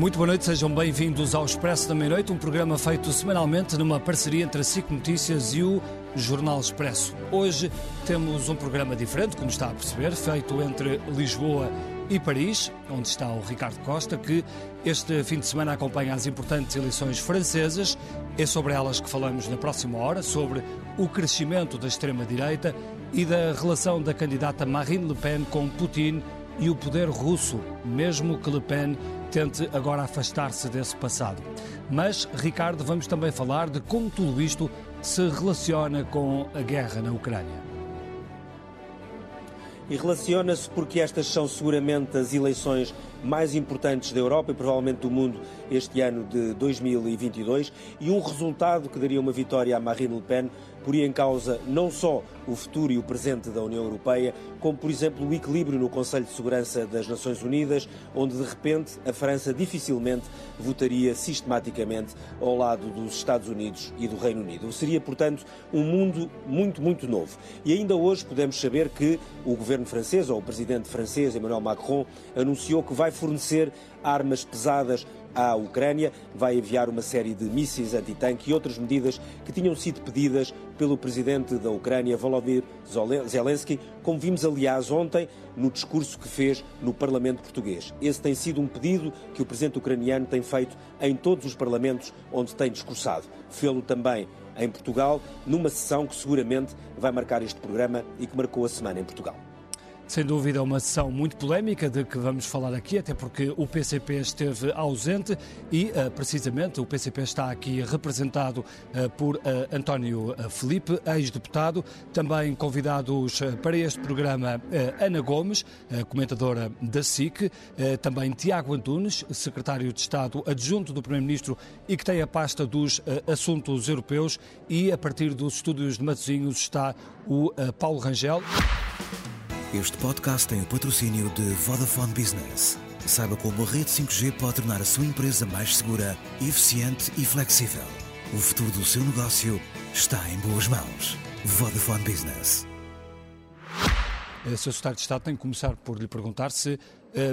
Muito boa noite, sejam bem-vindos ao Expresso da Meia-Noite, um programa feito semanalmente numa parceria entre a SIC Notícias e o Jornal Expresso. Hoje temos um programa diferente, como está a perceber, feito entre Lisboa e Paris, onde está o Ricardo Costa, que este fim de semana acompanha as importantes eleições francesas. É sobre elas que falamos na próxima hora, sobre o crescimento da extrema-direita e da relação da candidata Marine Le Pen com Putin e o poder russo, mesmo que Le Pen tente agora afastar-se desse passado. Mas, Ricardo, vamos também falar de como tudo isto se relaciona com a guerra na Ucrânia. E relaciona-se porque estas são seguramente as eleições mais importantes da Europa e provavelmente do mundo este ano de 2022 e um resultado que daria uma vitória a Marine Le Pen poria em causa não só o futuro e o presente da União Europeia, como, por exemplo, o equilíbrio no Conselho de Segurança das Nações Unidas, onde de repente a França dificilmente votaria sistematicamente ao lado dos Estados Unidos e do Reino Unido. Seria, portanto, um mundo muito, muito novo. E ainda hoje podemos saber que o governo francês, ou o presidente francês, Emmanuel Macron, anunciou que vai fornecer armas pesadas à Ucrânia, vai enviar uma série de mísseis antitanque e outras medidas que tinham sido pedidas pelo presidente da Ucrânia, Volodymyr Zelensky, como vimos aliás ontem no discurso que fez no Parlamento português. Esse tem sido um pedido que o presidente ucraniano tem feito em todos os parlamentos onde tem discursado. Fê-lo também em Portugal, numa sessão que seguramente vai marcar este programa e que marcou a semana em Portugal. Sem dúvida, uma sessão muito polémica de que vamos falar aqui, até porque o PCP esteve ausente e, uh, precisamente, o PCP está aqui representado uh, por uh, António Felipe, ex-deputado. Também convidados para este programa Ana Gomes, comentadora da SIC, também Tiago Antunes, secretário de Estado adjunto do Primeiro-Ministro e que tem a pasta dos assuntos europeus, e a partir dos estúdios de Matosinhos está o Paulo Rangel. Este podcast tem o patrocínio de Vodafone Business. Saiba como a rede 5G pode tornar a sua empresa mais segura, eficiente e flexível. O futuro do seu negócio está em boas mãos. Vodafone Business. Eh, Sr. Secretário de Estado, tenho que começar por lhe perguntar se,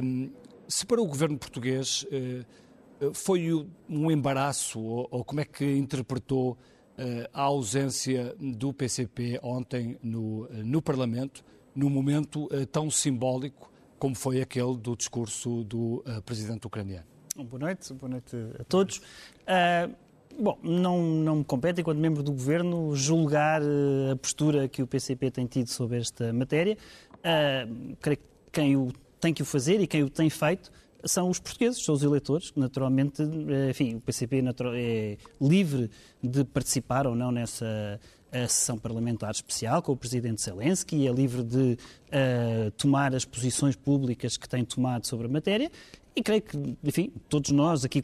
um, se para o governo português uh, foi um embaraço ou, ou, como é que interpretou uh, a ausência do PCP ontem no, no Parlamento num momento uh, tão simbólico como foi aquele do discurso do uh, presidente ucraniano. Boa noite, boa noite a todos. Uh, bom, não, não me compete, enquanto membro do governo, julgar a postura que o PCP tem tido sobre esta matéria. creio que quem o tem que o fazer e quem o tem feito são os portugueses, são os eleitores, que naturalmente, enfim, o PCP é livre de participar ou não nessa a sessão parlamentar especial com o presidente Zelensky, é livre de uh, tomar as posições públicas que tem tomado sobre a matéria e creio que, enfim, todos nós aqui,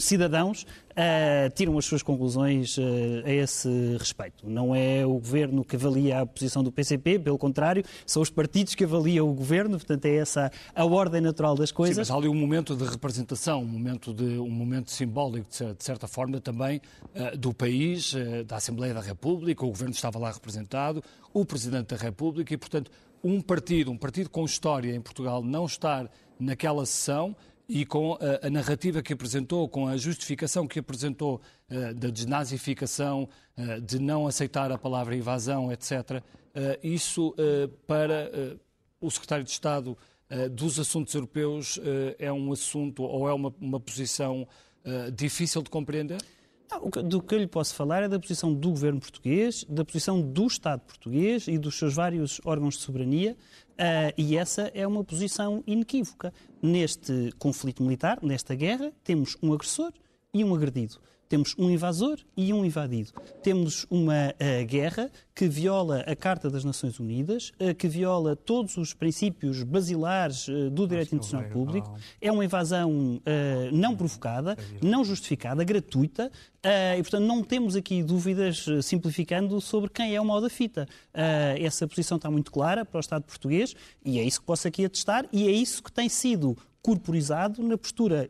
cidadãos, uh, tiram as suas conclusões uh, a esse respeito. Não é o governo que avalia a posição do PCP, pelo contrário, são os partidos que avaliam o governo, portanto é essa a ordem natural das coisas. Sim, mas há ali um momento de representação, um momento, de, um momento simbólico, de certa forma, também uh, do país, da Assembleia da República, o governo estava lá representado, o Presidente da República e, portanto, um partido, um partido com história em Portugal não estar naquela sessão e com a, a, narrativa que apresentou, com a justificação que apresentou uh, da desnazificação, uh, de não aceitar a palavra invasão, etc., uh, isso para o secretário de Estado dos Assuntos Europeus é um assunto ou é uma, uma posição difícil de compreender? do que eu lhe posso falar é da posição do governo português, da posição do Estado português e dos seus vários órgãos de soberania, Uh, e essa é uma posição inequívoca. Neste conflito militar, nesta guerra, temos um agressor e um agredido. Temos um invasor e um invadido. Temos uma uh, guerra que viola a Carta das Nações Unidas, uh, que viola todos os princípios basilares uh, do direito internacional público. É uma invasão não provocada, não justificada, gratuita, e, portanto, não temos aqui dúvidas, simplificando, sobre quem é o mal da fita. essa posição está muito clara para o Estado português e é isso que posso aqui atestar e é isso que tem sido corporizado na postura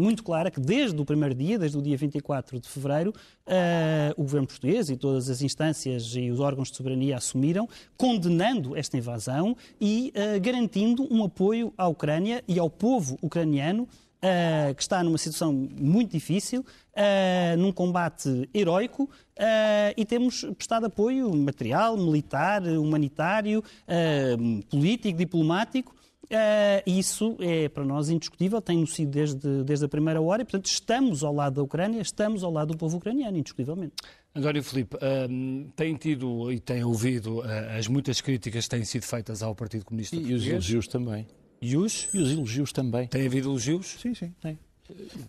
muito clara que desde o primeiro dia, desde o dia 24 de fevereiro, uh, o governo português e todas as instâncias e os órgãos de soberania assumiram, condenando esta invasão e uh, garantindo um apoio à Ucrânia e ao povo ucraniano uh, que está numa situação muito difícil, num combate heroico, e temos prestado apoio material, militar, humanitário, político, diplomático. Isso é para nós indiscutível, tem-no sido desde, desde a primeira hora, e portanto estamos ao lado da Ucrânia, estamos ao lado do povo ucraniano, indiscutivelmente. António Filipe, um, tem tido e tem ouvido uh, as muitas críticas que têm sido feitas ao Partido Comunista e, Português. E os elogios também. E os? E os elogios também. Tem havido elogios? Sim, sim, tem.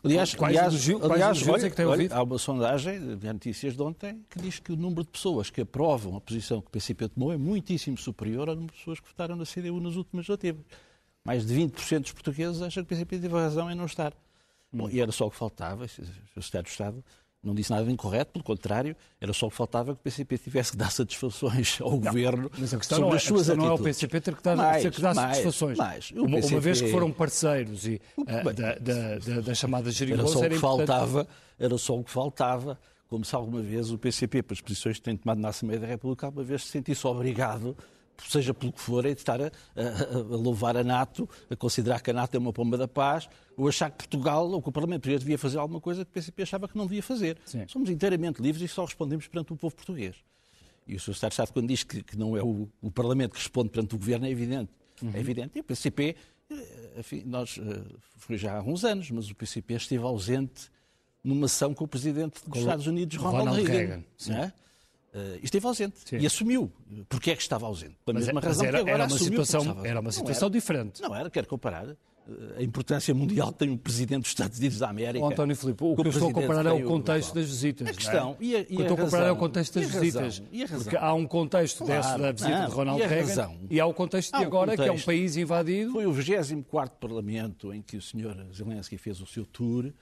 Aliás, quais aliás, elogios, aliás quais olha, é que tem olha, ouvido? há uma sondagem de notícias de ontem que diz que o número de pessoas que aprovam a posição que o PCP tomou é muitíssimo superior ao número de pessoas que votaram na CDU nas últimas legislativas. Mais de 20% dos portugueses acham que o PCP teve razão em não estar. Hum. Bom, e era só o que faltava, o Secretário de Estado não disse nada de incorreto, pelo contrário, era só o que faltava que o PCP tivesse que dar satisfações ao não, governo mas a questão sobre é, as suas a atitudes. não é o PCP ter que dar, mais, ter que dar mais, satisfações. Mais, uma, PCP... uma, vez que foram parceiros e, uh, da, da, da, da, chamada geringonça, era só o que faltava, era só o que faltava, como se alguma vez o PCP, pelas posições que tem tomado na Assembleia da República, alguma vez se sentisse obrigado seja pelo que for, é de estar a, a, a, louvar a NATO, a considerar que a NATO é uma pomba da paz, ou achar que Portugal ou que o Parlamento Português devia fazer alguma coisa que o PCP achava que não devia fazer. Sim. Somos inteiramente livres e só respondemos perante o povo português. E o Sr. Estado de Estado, quando diz que, que não é o, o, Parlamento que responde perante o Governo, é evidente. Uhum. É evidente. E o PCP, eh, enfim, nós, eh, foi já há uns anos, mas o PCP esteve ausente numa ação com o Presidente dos Estados Unidos, Ronald, Ronald Reagan. Reagan Uh, esteve ausente Sim. e assumiu. Porque é que estava ausente? Pela mesma mas razão era, que agora era uma situação, era uma situação era, diferente. Não era, quero comparar uh, a importância mundial que tem o Presidente dos Estados Unidos da América. Oh, António Filipe, o que eu estou a comparar é o contexto das visitas. A questão, é? e a, e o que eu estou a comparar é o contexto das visitas. Porque há um contexto claro, desse da visita não, de Ronald e Reagan razão. e há o contexto de agora, contexto. que é um país invadido. Foi o 24 Parlamento em que o Sr. Zelensky fez o seu tour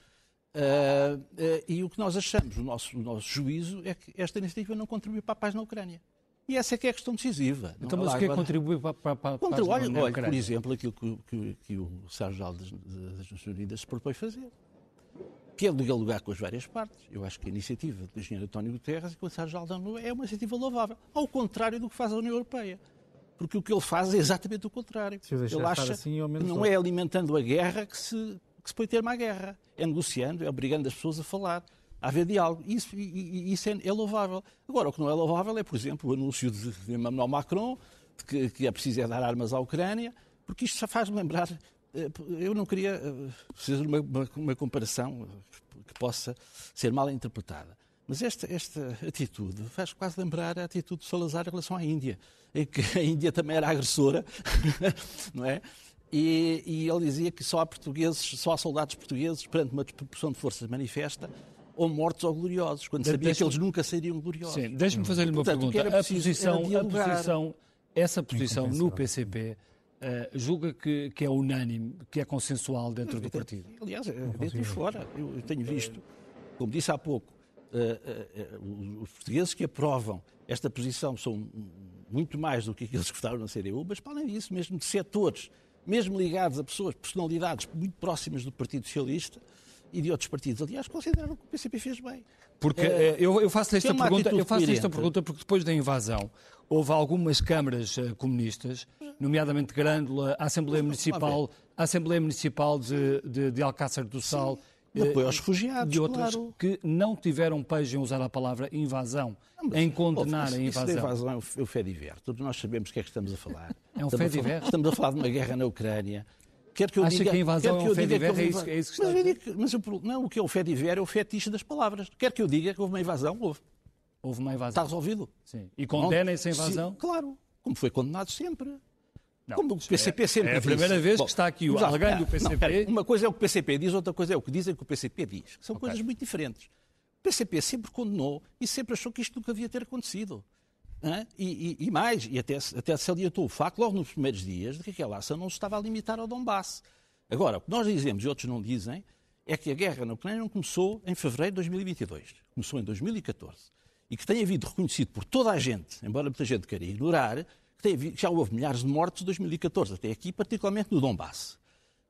Uh, uh, e o que nós achamos, o nosso, o nosso juízo, é que esta iniciativa não contribui para a paz na Ucrânia. E essa é que é a questão decisiva. Então, mas o que é que contribui para, para, para a paz na olha, olha, por exemplo, aquilo que, que, que o Sérgio das, das Nações Unidas se propõe fazer, que é dialogar com as várias partes. Eu acho que a iniciativa do engenheiro António Guterres e com o Sérgio da ONU é uma iniciativa louvável, ao contrário do que faz a União Europeia. Porque o que ele faz é exatamente o contrário. Ele acha assim, que não é alimentando a guerra que se que se põe termo à guerra. É negociando, é obrigando as pessoas a falar, a haver diálogo. Isso, isso é, é, louvável. Agora, o que não é louvável é, por exemplo, o anúncio de Emmanuel Macron de que, que é preciso é dar armas à Ucrânia, porque isto faz-me lembrar. Eh, eu não queria eh, fazer uma, uma, uma comparação que possa ser mal interpretada. Mas esta, esta atitude faz quase lembrar a atitude de Salazar em relação à Índia, em que a Índia também era agressora, não é? E, e, ele dizia que só há portugueses, só há soldados portugueses perante uma desproporção de forças manifesta ou mortos ou gloriosos, quando de, sabia que eles nunca seriam gloriosos. Sim, deixe-me fazer-lhe uma Portanto, pergunta. A posição, a posição, essa posição no PCP uh, eh, julga que, que, é unânime, que é consensual dentro do partido? Aliás, é dentro e fora. Eu, eu, tenho visto, como disse há pouco, uh, uh, os portugueses que aprovam esta posição são muito mais do que aqueles que votaram na CDU, mas para além disso, mesmo de setores mesmo ligados a pessoas, personalidades muito próximas do Partido Socialista e de outros partidos. Aliás, consideraram que o PCP fez bem. Porque é, eu, eu faço esta pergunta, eu faço esta pergunta porque depois da invasão houve algumas câmaras uh, comunistas, nomeadamente Grândola, a Assembleia Municipal, a Assembleia Municipal de, de, de Alcácer do Sal. Sim de apoio aos refugiados, de outras claro. que não tiveram pejo em usar a palavra invasão, não, em condenar a invasão. Isso invasão é o, fé diver. Todos nós sabemos o que é que estamos a falar. É um fé diver? Estamos a falar de uma guerra na Ucrânia. Quer que eu Acha diga, que a invasão é um fé diver? É isso, é isso que está mas, digo, mas eu, não, o que é o fé diver é o fetiche das palavras. Quer que eu diga que houve uma invasão? Houve. Houve uma invasão. Está resolvido. Sim. E condenem essa invasão? Sim, claro. Como foi condenado sempre. Não, Como o PCP é, sempre É a primeira disse. vez Bom, que está aqui o alguém do PCP. Não, pera, uma coisa é o que o PCP diz, outra coisa é o que dizem que o PCP diz. São okay. coisas muito diferentes. O PCP sempre condenou e sempre achou que isto nunca devia ter acontecido. E, e, e, mais, e até, até se alientou o facto, logo nos primeiros dias, de que aquela ação não se estava a limitar ao Donbass. Agora, o que nós dizemos e outros não dizem é que a guerra na Ucrânia não começou em fevereiro de 2022. Começou em 2014. E que tem havido reconhecido por toda a gente, embora muita gente queira ignorar, que já houve milhares de mortes de 2014 até aqui, particularmente no Donbass,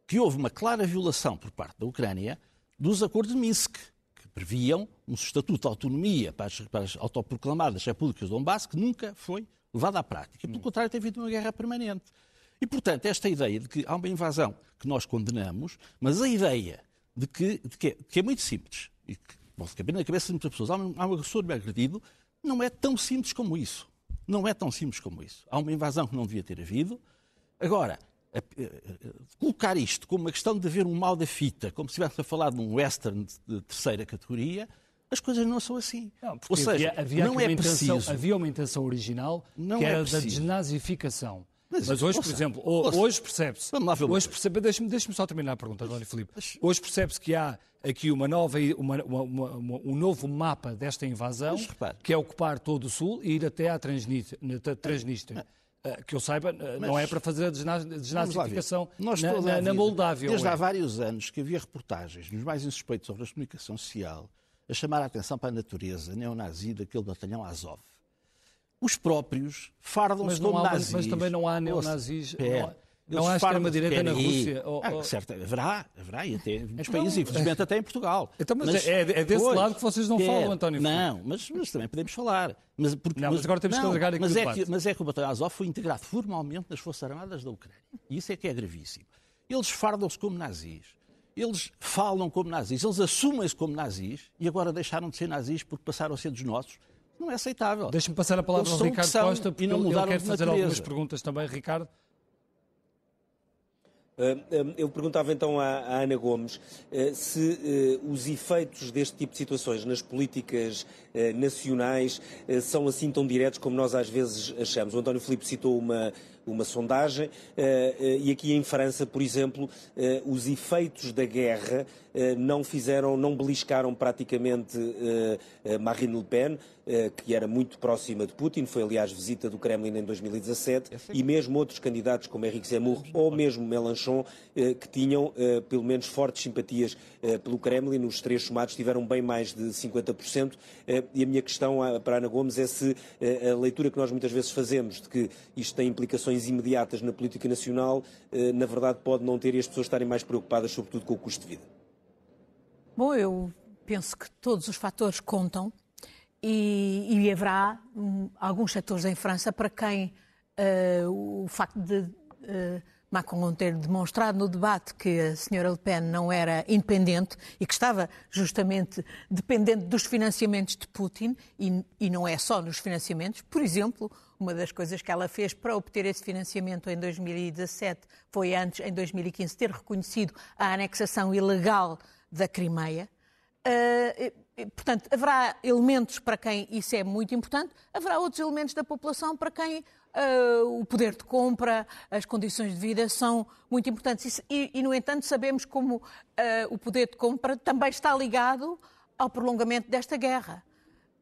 que houve uma clara violação por parte da Ucrânia dos acordos de Minsk, que previam um estatuto de autonomia para as, para as autoproclamadas repúblicas do Donbass, que nunca foi levado à prática. Pelo contrário, tem havido uma guerra permanente. E, portanto, esta ideia de que há uma invasão que nós condenamos, mas a ideia de que, de que, é, que é muito simples e que pode caber na cabeça de muitas pessoas, há um, há um agressor bem agredido, não é tão simples como isso. Não é tão simples como isso. Há uma invasão que não devia ter havido. Agora, a, a, a, colocar isto como uma questão de haver um mal da fita, como se estivéssemos a falar de um western de, terceira categoria, as coisas não são assim. Não, Ou seja, havia, havia não é uma preciso. Intenção, havia uma intenção original Não que é era da preciso. desnazificação. Mas, Mas, hoje, por ouça, exemplo, ho- ouça. hoje percebe-se. Hoje percebe, deixa-me deixa só terminar a pergunta, António Filipe. Mas- Hoje percebe-se que há aqui uma nova, uma- uma- uma- um novo mapa desta invasão, Mas que é ocupar todo o Sul e ir até à Transnistria. na- Transnistria. Ah, Que eu saiba, ah, não é para fazer a desnazificação na, na- na vida, Moldávia. Desde é? há vários anos que havia reportagens nos mais insuspeitos sobre a comunicação social a chamar a atenção para a natureza neonazi daquele batalhão Azov. Os próprios Mas, fardam-se como há, nazis. mas também não há Ouça, neonazis. espera. Não há, extrema-direita na. Rússia. Oh, Ah, oh. certo, haverá, haverá, e até muitos Então, países, infelizmente até em Portugal. Então, mas é- é desse pois, lado que vocês não é. falam, António. Não, mas, mas também podemos falar. Mas, porque, Não, mas agora temos que não, alargar aqui mas é que, mas é que o batalhão Azov foi integrado formalmente nas Forças Armadas da Ucrânia. E isso é que é gravíssimo. Eles fardam-se como nazis. Eles falam como nazis. Eles assumem-se como nazis e agora deixaram de ser nazis porque passaram a ser dos nossos. Não é aceitável. Deixa-me passar a palavra ao Ricardo são Costa, porque e não ele- quer fazer natureza. algumas perguntas também. Ricardo, Uh, um, Eu perguntava então à, Ana Gomes uh, se os efeitos deste tipo de situações nas políticas nacionais são assim tão diretos como nós às vezes achamos. O António Filipe citou uma, uma sondagem uh, uh, e aqui em França, por exemplo, uh, os efeitos da guerra não fizeram, não beliscaram praticamente Marine Le Pen, que era muito próxima de Putin, foi aliás visita do Kremlin em 2017, e mesmo outros candidatos como Henrique Zemmour ou mesmo Mélenchon, eh, que tinham eh, pelo menos fortes simpatias eh, pelo Kremlin, os três somados tiveram bem mais de 50%. eh, E a minha questão para Ana Gomes é se eh, a leitura que nós muitas vezes fazemos de que isto tem implicações imediatas na política nacional, eh, na verdade pode não ter e as pessoas estarem mais preocupadas, sobretudo com o custo de vida. Bom, eu penso que todos os fatores contam e, e haverá hum, alguns setores em França para quem eh, o facto de eh, Macron ter demonstrado no debate que a senhora Le Pen não era independente e que estava justamente dependente dos financiamentos de Putin e, e não é só nos financiamentos. Por exemplo, uma das coisas que ela fez para obter esse financiamento em 2017 foi antes, em 2015, ter reconhecido a anexação ilegal da Crimeia. Uh, portanto, haverá elementos para quem isso é muito importante, haverá outros elementos da população para quem uh, o poder de compra, as condições de vida são muito importantes. E, e, no entanto, sabemos como uh, o poder de compra também está ligado ao prolongamento desta guerra.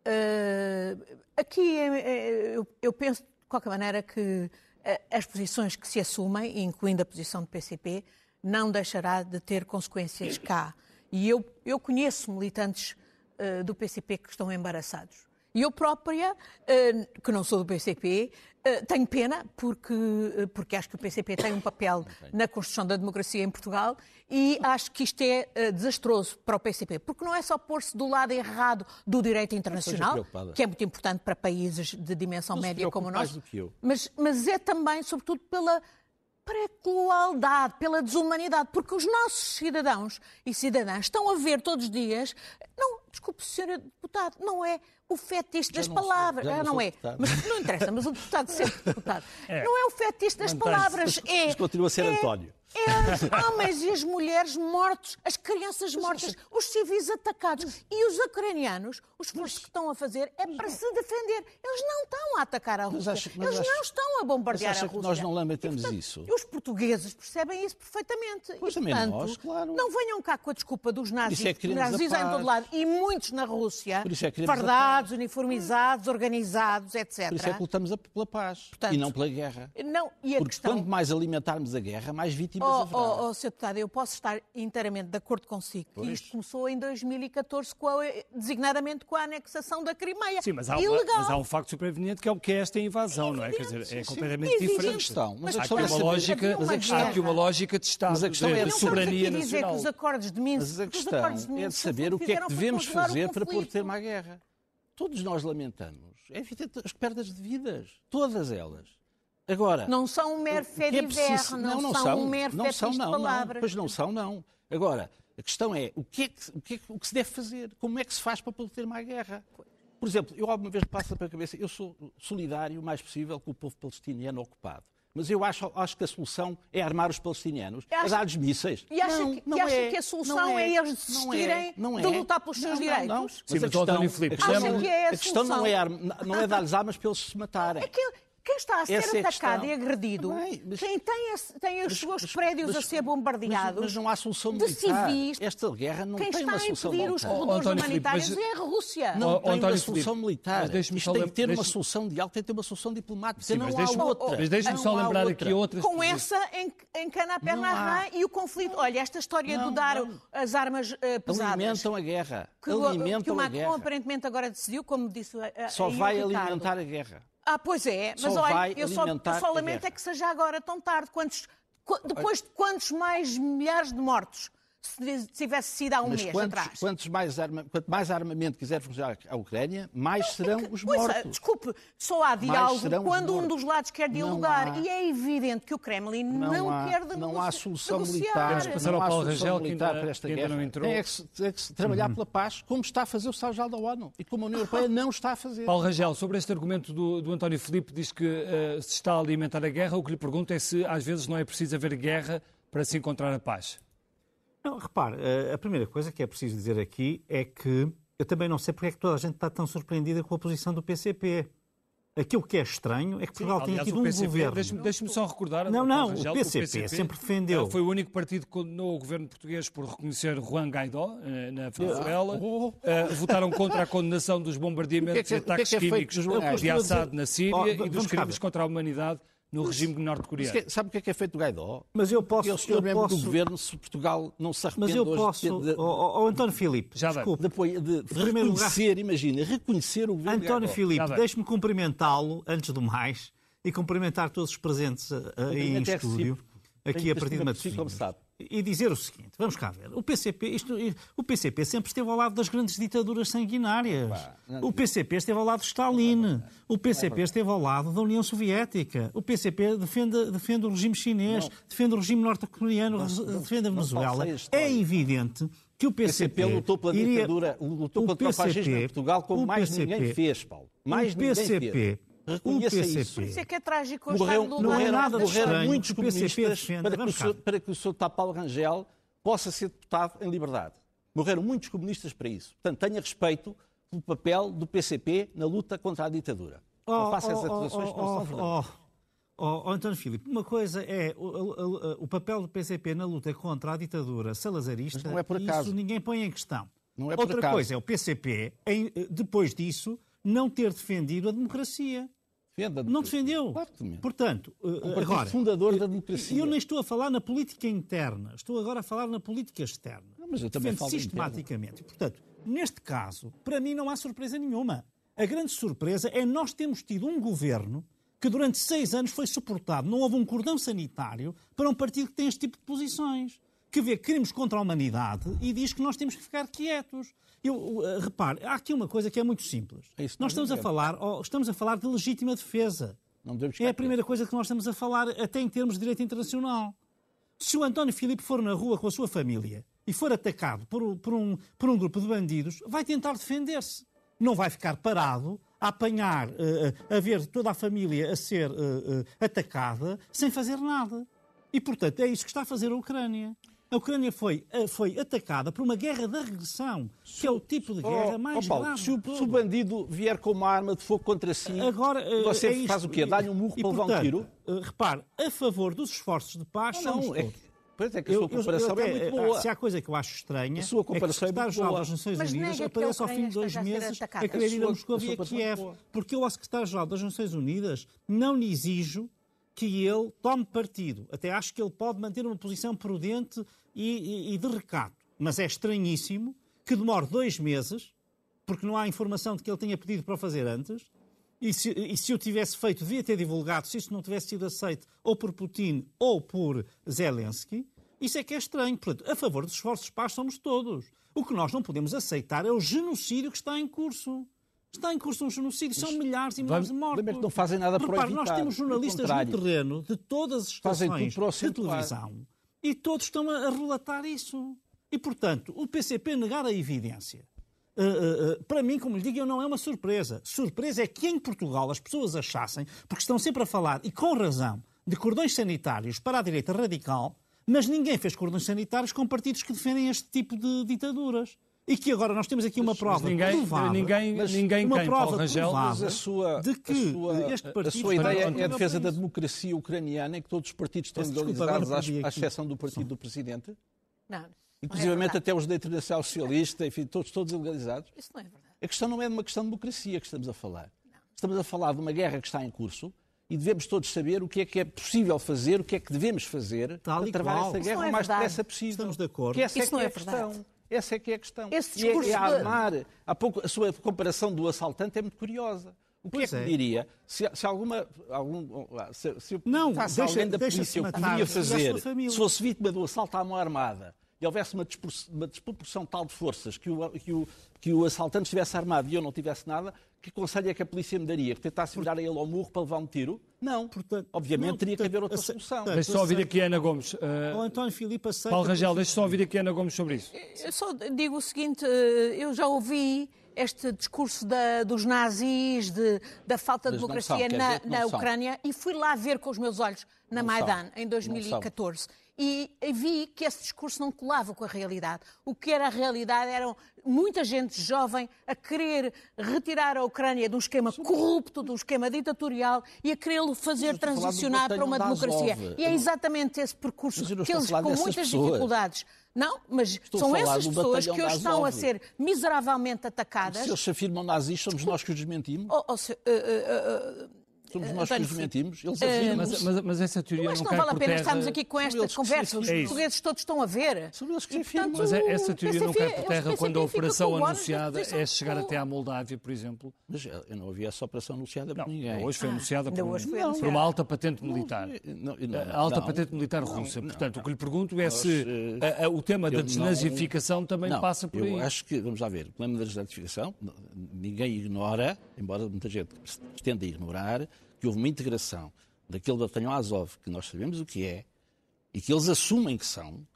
Uh, aqui é- é- eu, eu penso, de qualquer maneira, que eh, as posições que se assumem, incluindo a posição do PCP, não deixará de ter consequências cá. E eu, eu conheço militantes eh, do PCP que estão embaraçados. E eu própria, eh, que não sou do PCP, eh, tenho pena porque, eh, porque acho que o PCP tem um papel na construção da democracia em Portugal e acho que isto é eh, desastroso para o PCP, porque não é só pôr-se do lado errado do direito internacional, que é muito importante para países de dimensão Não média como eu. mas, mas é também, sobretudo, pela crueldade, pela desumanidade, porque os nossos cidadãos e cidadãs estão a ver todos os dias, não, desculpe, senhora deputado, não é o fetiche das não sou- palavras, já não Ah, não sou é, deputado. mas não interessa, mas o deputado sempre deputado, não é o fetiche das palavras, é... Mas continua a ser é- António. É os homens e as mulheres mortos, as crianças mortas, os civis atacados. E os ucranianos, o esforço que estão a fazer é para se defender. Eles não estão a atacar a Rússia. mas Eles acha- não estão a bombardear a Rússia. nós não lamentamos E, portanto, isso? Os portugueses percebem isso perfeitamente. Pois e, também portanto, nós, claro. Não venham cá com a desculpa dos nazis. é queremos a nazis em todo lado e muitos na Rússia, Por isso é fardados, uniformizados, organizados, etc. Por isso é que lutamos pela paz Portanto, e não pela guerra. Não, e Porque questão... quanto mais alimentarmos a guerra, mais vítimas Oh, haverá. oh, oh, Sr. Deputado, eu posso estar inteiramente de acordo consigo. que Pois. Isto começou em 2014, com a- designadamente com a anexação da Crimeia. sim, mas há, uma- Ilegal. mas há um facto superveniente que é o que é esta invasão, não é? Quer dizer, é completamente evidente. diferente. questão, mas Mas Há questão aqui é uma lógica, Mas a há aqui uma lógica de Estado, Mas a questão de, é- de soberania aqui a dizer nacional. que os acordos de Minsk, Mas a que os questão acordos de é de saber o que é que devemos fazer para pôr termo à guerra. Todos nós lamentamos. É evidente as perdas de vidas. Todas elas. Agora, Não são um mero o fé que é de preciso- não, são, um mero não fé são, de não, palavras. Não, pois não são, não. Agora, a questão é o que é que, o que, é que- o que se deve fazer? Como é que se faz para poder ter uma guerra? Por exemplo, eu alguma vez passa para a cabeça, eu sou solidário o mais possível com o povo palestiniano ocupado. Mas eu acho, acho que a solução é armar os palestinianos, é acha- dar-lhes mísseis. e acha não, que- não e acha é, que a solução não é eles não desistirem não de lutar pelos seus Não, não, direitos? não. Sim, mas a o António Filipe, a questão, é a a questão não, é não é dar-lhes armas para eles se matarem. É que quem está a ser Essa é a atacado e agredido, Bem, mas- quem tem, a- tem os Mas- seus mas- prédios a ser bombardeados, Mas, mas não há solução de militar. civis, Esta guerra não quem tem está uma a solução impedir os militar. corredores António Filipe, humanitários mas- é a Rússia. Não Oh, tem António uma solução Filipe, militar. Isto só tem que ter uma solução de diálogo, tem que ter uma solução diplomática. Sim, não mas há deixe-me- outra. mas deixe-me só lembrar outra. aqui outras. Com essa em, em cana a perna e o conflito. Olha, esta história Não, de dar não. as armas eh, pesadas. Alimentam a guerra. que, o- que alimentam o a Macron guerra. aparentemente agora decidiu, como disse a, a, Só o vai alimentar a guerra. Ah, pois é, mas Só olha, eu só, eu só lamento é que seja agora tão tarde. Quantos, qu- depois de quantos mais milhares de mortos se tivesse sido há um Mas mês quantos, atrás? quantos mais arma, quanto mais armamento quiser fornecer à Ucrânia, mais serão os Pois, mortos. desculpe, só há diálogo serão os quando um dos lados quer Não dialogar. há. E é evidente que o Kremlin não, há, quer de não há solução negociar. militar. Não há solução militar ainda- para esta guerra. não entrou. Tem é que se, tem que se trabalhar pela paz, como está a fazer o São-Geral da ONU e como a União Europeia não está a fazer. Paulo Rangel, sobre este argumento do, do António Filipe, diz que eh, se está a alimentar a guerra. O que lhe pergunto é se às vezes não é preciso haver guerra para se encontrar a paz. Não, repare, eh, a primeira coisa que é preciso dizer aqui é que eu também não sei porque é que toda a gente está tão surpreendida com a posição do PCP. Aquilo que é estranho é que Portugal tinha Aliás, tido o um PCP, governo. deixe-me deixe-me só recordar. Não, não, Rangel, o que PCP sempre defendeu. eh, Foi o único partido que condenou o governo português por reconhecer Juan Guaidó eh, na Venezuela. Oh. Eh, votaram contra a condenação dos bombardeamentos O é e o que é ataques que é químicos de Assad na Síria Oh, e dos crimes contra a humanidade no regime norte-coreano. Que- Sabe o que é que é feito do Gaidó? Mas eu posso. Ele se eu membro do posso governo se Portugal não se arrepende mas eu hoje posso. de, de, Oh, oh, António Filipe, Já desculpe. de apoio- de lugar- reconhecer, imagina, reconhecer o governo de António. Filipe, deixe-me cumprimentá-lo, antes do mais, e cumprimentar todos os presentes aí em é estúdio, aqui a partir de Matosinhos. E dizer o seguinte, vamos cá ver, o PCP, isto, o PCP sempre esteve ao lado das grandes ditaduras sanguinárias. O PCP esteve ao lado de Stalin. O PCP esteve ao lado da União Soviética. O PCP defende, defende o regime chinês, defende o regime norte-coreano, defende a Venezuela. É evidente que o O PCP, PCP lutou pela iria- ditadura, lutou fascismo PCP em Portugal como o mais PCP ninguém fez, Paulo. Mais o ninguém PCP, fez. O Reconheça PCP, isso. Isso é que é trágico. hoje Morreu, não é nada da morreram muitos PCP comunistas para que, para que o Sr. Paulo Rangel possa ser deputado em liberdade. Morreram muitos comunistas para isso. Portanto, tenha respeito pelo papel do PCP na luta contra a ditadura. não faça as acusações que não são verdadeiras. oh, oh, oh, António Filipe, uma coisa é o, o- o- o papel do PCP na luta contra a ditadura salazarista. Mas não é por acaso. Isso ninguém põe em questão. Não é por Outra acaso. coisa é o PCP, em- depois disso, não ter defendido a democracia. Defenda Não defendeu. Claro que defende. Portanto, eh, partido agora, fundador da eh, democracia. Eu nem estou a falar na política interna, estou agora a falar na política externa. Não, mas eu também Defende falo da sistematicamente. Portanto, neste caso, para mim não há surpresa nenhuma. A grande surpresa é nós termos tido um governo que durante seis anos foi suportado. Não houve um cordão sanitário para um partido que tem este tipo de posições. Que vê crimes contra a humanidade e diz que nós temos que ficar quietos. Eu, eh, repare, há aqui uma coisa que é muito simples. É nós estamos a devemos. falar, oh, estamos a falar de legítima defesa. É a primeira coisa que nós estamos a falar, até em termos de direito internacional. Se o António Filipe for na rua com a sua família e for atacado por, um- por um, por um grupo de bandidos, vai tentar defender-se. Não vai ficar parado a apanhar, eh, a ver toda a família a ser atacada sem fazer nada. E, portanto, é isso que está a fazer a Ucrânia. A Ucrânia foi, eh, foi atacada por uma guerra da regressão, que é o tipo de guerra Oh, mais oh, Paulo, grave. se, o, se o bandido vier com uma arma de fogo contra si, Agora, eh, você é isto. faz o quê? Dá-lhe um murro E, para levar um tiro? eh, repare, a favor dos esforços de paz somos Não, é, todos. pois é que a sua comparação até- é muito boa. Se há coisa que eu acho estranha, A sua comparação é é que o secretário-geral das Nações Mas Unidas aparece ao fim de dois a meses a querer ir a Moscou e a é Kiev. Porque eu, ao secretário-geral das Nações Unidas, não lhe exijo que ele tome partido. Até acho que ele pode manter uma posição prudente e, e- e de recato. Mas é estranhíssimo que demore dois meses, porque não há informação de que ele tenha pedido para o fazer antes, e se, e se o tivesse feito, devia ter divulgado, se isso não tivesse sido aceito ou por Putin ou por Zelensky. Isso é que é estranho. Portanto, a favor dos esforços de paz somos todos. O que nós não podemos aceitar é o genocídio que está em curso. Está em curso um genocídio, são milhares e milhares de mortos. Lembra que não fazem nada para Repare, evitar. nós temos jornalistas no terreno de todas as estações para de televisão e todos estão a, relatar isso. E, portanto, o PCP negar a evidência, uh, uh, uh, para mim, como lhe digo, não é uma surpresa. Surpresa é que em Portugal as pessoas achassem, porque estão sempre a falar, e com razão, de cordões sanitários para a direita radical, mas ninguém fez cordões sanitários com partidos que defendem este tipo de ditaduras. E que agora nós temos aqui uma prova ninguém- provável, ninguém- ninguém uma quem, prova Rangel? provável a sua, de que a sua, este a partido sua está ideia é a defesa da democracia ucraniana em que todos os partidos estão legalizados, à, exceção do partido do Presidente? Não, não é Inclusive verdade. até os da Internacional Socialista, enfim, todos, todos legalizados. Isso não é verdade. A questão não é de uma questão de democracia que estamos a falar. Estamos a falar de uma guerra que está em curso e devemos todos saber o que é que é possível fazer, o que é que devemos fazer Tal para e travar qual. esta guerra não é o mais verdade. depressa possível. Estamos de acordo. Que essa Isso é não é é a questão. Essa é que é a questão. Esse E é- é, a armar. Há pouco, a sua comparação do assaltante é muito curiosa. O que Pois é que é. diria se, se alguma. Algum, se, se Não, deixa- alguém da polícia o que podia fazer se fosse vítima do assalto à mão armada e houvesse uma, uma desproporção tal de forças que o, que, o, que o assaltante estivesse armado e eu não tivesse nada, que conselho é que a polícia me daria? Que tentasse virar a ele ao murro para levar um tiro? Não. Portanto, Obviamente não, teria que portanto, haver outra ace- solução. Deixa só ouvir aceita- aqui a Ana Gomes. Uh, O António Filipe aceita... Paulo Rangel, deixa só ouvir aqui a Ana Gomes sobre isso. Eu só digo o seguinte, eh, eu já ouvi este discurso da- dos nazis, de- da falta de Mas democracia quer na, que na. Ucrânia e fui lá ver com os meus olhos na Não Maidan são. em Não 2014 e vi que esse discurso não colava com a realidade. O que era a realidade eram muita gente jovem a querer retirar a Ucrânia de um esquema corrupto, de um esquema ditatorial e a querê-lo fazer transicionar para uma democracia. E é exatamente esse percurso que eles, com muitas pessoas. dificuldades, não, mas Estou são essas pessoas que hoje estão a ser miseravelmente atacadas. Se eles se afirmam nazis, somos nós que os desmentimos. Oh, oh, se- eh, eh, eh, Somos nós que António os desmentimos. Eles Eh, afirmam. Mas, mas- mas essa teoria mas não não cai vale a pena terra. estarmos aqui com esta que conversa. Os. É portugueses todos estão a ver. São eles que afirmam. Mas é- essa teoria não cai por terra quando a operação anunciada é chegar até à Moldávia, por exemplo. Mas eh, eu não ouvi essa operação anunciada por Não, ninguém. hoje foi anunciada ainda por, anunciada. uma alta patente militar. Não, não, A alta não. patente militar Não, russa. não. Portanto, o que lhe pergunto é se Nós, a- o tema da eu não- desnazificação também Não, passa por eu aí. acho que, vamos lá ver, o problema da desnatificação, ninguém ignora, embora muita gente pretenda ignorar, que houve uma integração daquele batalhão Azov, que nós sabemos o que é, e que eles assumem que são,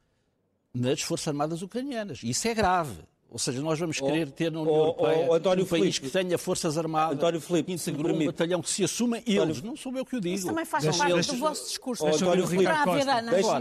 nas Forças Armadas Ucranianas. E isso é grave. Ou seja, nós vamos Oh, querer ter na União oh, Europeia oh, António um país Filipe. que tenha Forças Armadas, António Filipe, que integrou um batalhão que se assuma eles. Não sou eu que o digo. Isso também faz Deixa- parte deixa- do vosso discurso. Oh, António Filipe.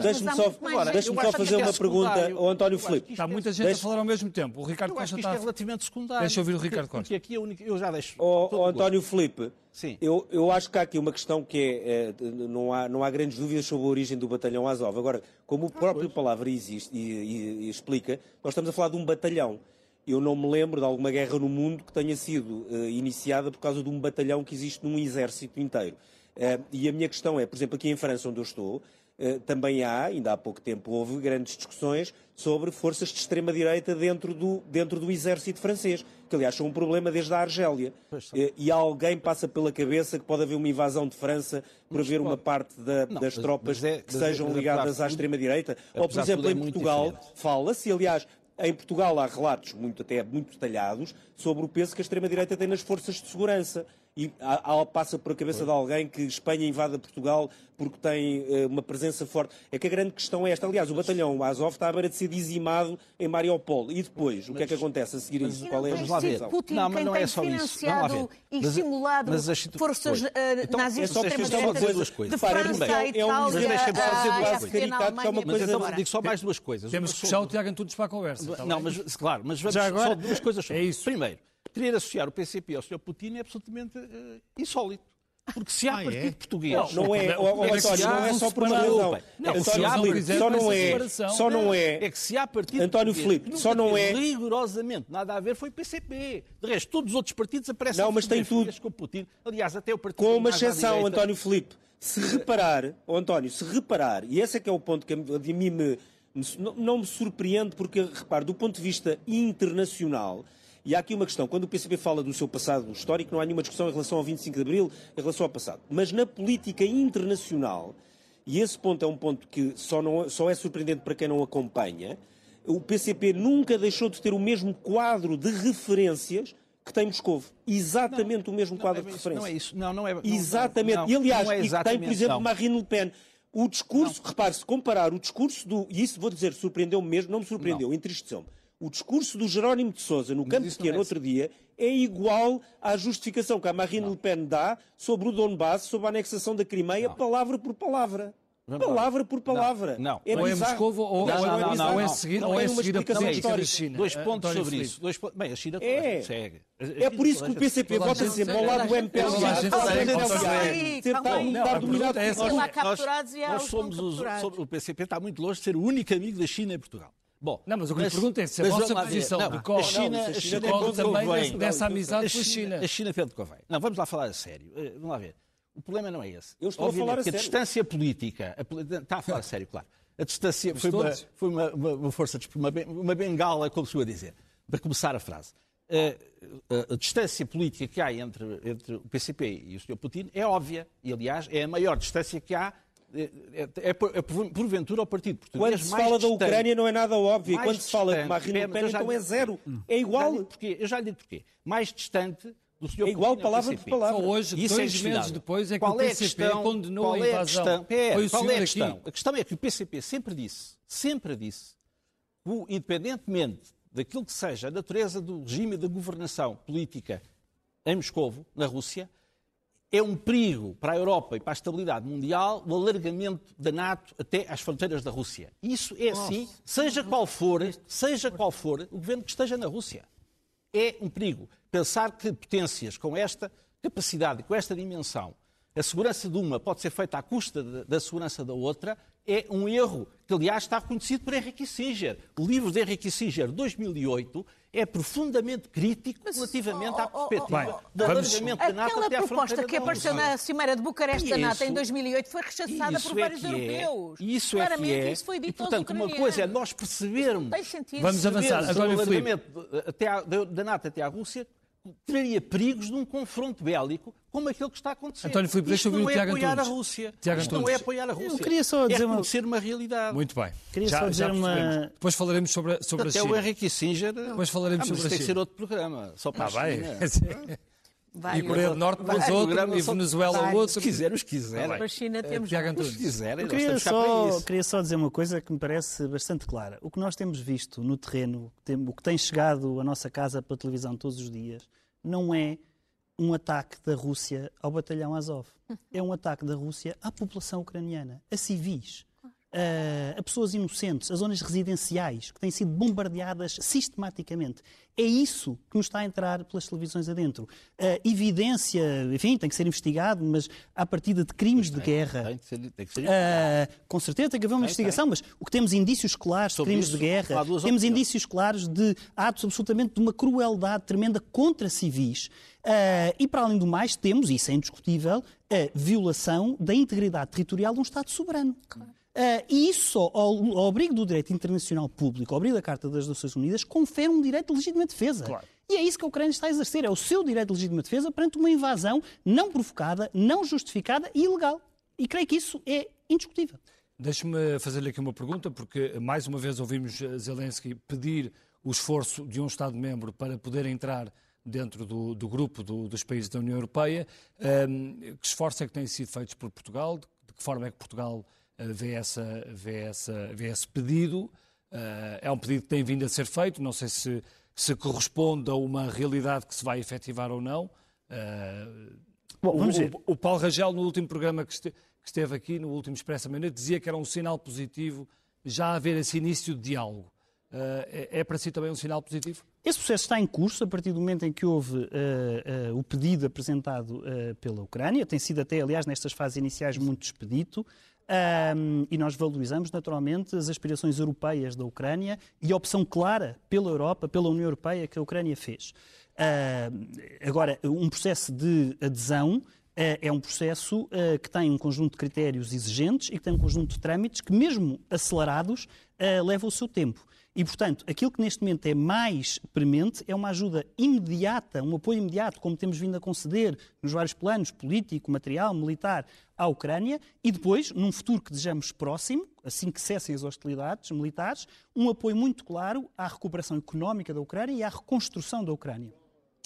Deixa-me só, Agora, só fazer é uma pergunta ao António Filipe. Está muita é- gente Deixa- a falar ao mesmo tempo. O Ricardo Eu acho Costa que isto é está. relativamente secundário. Deixa eu ouvir o Ricardo Costa. Porque aqui a única... Eu já deixo... Ó todo ó, o António Filipe, Sim. eu, eu acho que há aqui uma questão que é, eh, não, há, não há grandes dúvidas sobre a origem do batalhão Azov. Agora, como a própria palavra existe e, e- e explica, nós estamos a falar de um batalhão. Eu não me lembro de alguma guerra no mundo que tenha sido eh, iniciada por causa de um batalhão que existe num exército inteiro. Eh, e a minha questão é, por exemplo, aqui em França, onde eu estou, eh, também há, ainda há pouco tempo houve grandes discussões sobre forças de extrema-direita dentro do, dentro do exército francês, que aliás são um problema desde a Argélia. Eh, E alguém passa pela cabeça que pode haver uma invasão de França por haver uma parte da- Não, das tropas é- que é- sejam ligadas à extrema-direita. Ou, por exemplo, é em muito Portugal, fala-se, aliás, em Portugal há relatos muito, até muito detalhados sobre o peso que a extrema-direita tem nas forças de segurança. E há- passa por a cabeça de alguém que Espanha invada Portugal porque tem eh, uma presença forte. É que a grande questão é esta. Aliás, o batalhão Azov está à beira de ser dizimado em Mariupol. E depois, o que é que acontece a seguir a isso? Qual não é a Vamos lá ver. sido Putin Não, mas não é só isso. Vamos lá e Mas- simulado mas as situ- forças eh, Então, nazistas é só extrema só dizer direita duas coisas. de Repare, França, é um- é um exército deixa-me só dizer a duas coisas. que é uma Alemanha. Mas coisa então digo só mais duas coisas. Temos Uma que puxar o Tiago Antunes para a conversa. Não, mas claro, mas vamos só duas coisas. É isso. Primeiro, querer associar o PCP ao Sr. Putin é absolutamente eh, insólito. Porque se há Ah, é? partido português. Não, não é, ó, ó, é António, não é só por uma razão. Não, António se há Filipe, só não é, separação, só não é, É que se há partido António português Filipe, só não é- rigorosamente nada a ver foi o PCP. De resto, todos os outros partidos aparecem Não, mas tem tudo. com o Putin. Aliás, até o partido Com uma exceção, António Filipe. Se reparar, ó, António, se reparar, e esse é que é o ponto que a mim me, me- não, não me surpreende, porque, repare, do ponto de vista internacional, e há aqui uma questão, quando o PCP fala do seu passado histórico, não há nenhuma discussão em relação ao 25 de Abril, em relação ao passado. Mas na política internacional, e esse ponto é um ponto que só, não, só é surpreendente para quem não acompanha, o PCP nunca deixou de ter o mesmo quadro de referências que tem Moscovo. Exatamente o mesmo quadro não é de isso, referência. Não é isso. Não, não é. Não, Exatamente. não, e aliás, não é e que tem, por exatamente, exemplo, não. Marine Le Pen. O discurso, repare-se, comparar o discurso do. E isso vou dizer, surpreendeu-me mesmo, não me surpreendeu, entristeceu-me. O discurso do Jerónimo de Sousa no Campo não Pequeno é outro dia é igual à justificação que a Marine Le Pen dá sobre o Donbass, sobre a anexação da Crimeia, palavra por palavra. Lá. Palavra por palavra. Não. É ou é. Moscou ou, Não, ou, não, ou, não, ou não, é não. Não ou é tem uma seguir a explicação política da histórica. China. Dois pontos António sobre isso. Dois pontos. Bem, a China É. a gente segue. A- a É por isso que o PCP vota sempre ao lado do MPLA, tentar lutar Não, a do melhor pergunta é Nós- e não somos- o PCP está muito longe de ser o único amigo da China em Portugal. Bom, Não, mas o que lhe pergunto é se a mas vossa posição Não, decorre- a China, Não, a a China decorre também convém. dessa amizade a com a China, China. a China pede convém. Não, vamos lá falar a sério. Eh, Vamos lá ver. O problema não é esse. Eu estou a Obviamente falar a que a distância política. A, está a falar a sério, claro. A distância foi, uma, foi uma, uma- uma força, de- uma, uma bengala, como se eu a dizer, para começar a frase. Eh, a, a distância política que há entre, entre o PCP e o Sr. Putin é óbvia. E, aliás, é a maior distância que há. É, é, por- é por- porventura ao Partido Português. Quando se mais fala da. Ucrânia não é nada óbvio. Quando se fala de. Marine Le Pen, então é zero. É Já lhe igual. Eu já lhe digo porquê. Mais distante do. É igual palavra por PCP. palavra. Só hoje, E isso é dois meses depois, é que Qual o é a PCP questão? condenou Qual a é invasão. questão? Pera, Foi o qual é a aqui. questão? A questão é que o PCP sempre disse, sempre disse, que, o- independentemente daquilo que seja a natureza do regime da governação política em Moscovo, na Rússia, é um perigo para a Europa e para a estabilidade mundial o alargamento da NATO até às fronteiras da Rússia. Isso é assim, seja qual for, seja qual for o governo que esteja na Rússia. É um perigo. Pensar que potências com esta capacidade, com esta dimensão, a segurança de uma pode ser feita à custa da, da segurança da outra, é um erro que, aliás, está reconhecido por Henry Kissinger. O livro de Henry Kissinger, 2008, é profundamente crítico relativamente à oh, oh, perspectiva oh, do vamos- alargamento da NATO Aquela até à proposta fronteira que da apareceu Rússia. na Cimeira de Bucareste da NATO em Isso- 2008 foi rechaçada Isso por é vários que é. europeus. Isso é que Claramente é. isso foi e, dito aos portanto, uma coisa é nós percebermos Tem sentido. Vamos avançar. António o alargamento até à- da, da NATO até à Rússia traria perigos de um confronto bélico como aquele que está a acontecer. António Filipe, deixa Isto eu ouvir não o é Tiago apoiar Antunes. a Rússia. Tiago Isto não é apoiar a Rússia. queria só é dizer uma- reconhecer uma realidade. Muito bem. Queria já, só dizer uma-. Depois falaremos sobre, a- sobre a Até o China. Henry Kissinger. Depois falaremos ah, sobre a tem que China. ser outro programa, só para Ah, a. China. Vai, E Coreia do Norte vai. mais outro, programa e Venezuela vai. outro. Se quiser, os quiser. Para a China temos Tiago mais. Os Antunes. quiserem, queria para só, queria só dizer uma coisa que me parece bastante clara. O que nós temos visto no terreno, o que tem chegado à nossa casa pela televisão todos os dias, não é um ataque da Rússia ao batalhão Azov. É um ataque da Rússia à população ucraniana, a civis, a, a pessoas inocentes, a zonas residenciais que têm sido bombardeadas sistematicamente. É isso que nos está a entrar pelas televisões adentro. A evidência, enfim, tem que ser investigado, mas à partida de crimes de guerra. Tem que ser, tem que ser Ah, com certeza tem que haver uma investigação, mas o que temos indícios claros de Sobre crimes isso, de guerra, temos opiniões. indícios claros de atos absolutamente de uma crueldade tremenda contra civis. Ah, e para além do mais, temos, e isso é indiscutível, a violação da integridade territorial de um Estado soberano. Ah, e isso, só, ao, ao abrigo do direito internacional público, ao abrigo da Carta das Nações Unidas, confere um direito de legítima defesa. E é isso que a Ucrânia está a exercer, é o seu direito de legítima defesa perante uma invasão não provocada, não justificada e ilegal. E creio que isso é indiscutível. Deixe-me fazer-lhe aqui uma pergunta, porque mais uma vez ouvimos Zelensky pedir o esforço de um Estado-membro para poder entrar dentro do, do grupo do- dos países da União Europeia. Ahm, que esforços é que têm sido feitos por Portugal? De, que forma é que Portugal vê, essa, vê, essa, vê esse pedido? Ah, é um pedido que tem vindo a ser feito, não sei se, se corresponde a uma realidade que se vai efetivar ou não. Ah, Bom, vamos o, ver. o- o Paulo Rangel, no último programa que, este- que esteve aqui, no último Expresso Meia-Noite, dizia que era um sinal positivo já haver esse início de diálogo. Ah, é, é para si também um sinal positivo? Esse processo está em curso a partir do momento em que houve eh, eh, o pedido apresentado eh, pela Ucrânia. Tem sido até, aliás, nestas fases iniciais muito expedito. Ahm, e nós valorizamos naturalmente as aspirações europeias da Ucrânia e a opção clara pela Europa, pela União Europeia que a Ucrânia fez. Ahm, agora, um processo de adesão eh, é um processo eh, que tem um conjunto de critérios exigentes e que tem um conjunto de trâmites que, mesmo acelerados, eh, leva o seu tempo. E, portanto, aquilo que neste momento é mais premente é uma ajuda imediata, um apoio imediato, como temos vindo a conceder nos vários planos, político, material, militar, à Ucrânia, e depois, num futuro que desejamos próximo, assim que cessem as hostilidades militares, um apoio muito claro à recuperação económica da Ucrânia e à reconstrução da Ucrânia.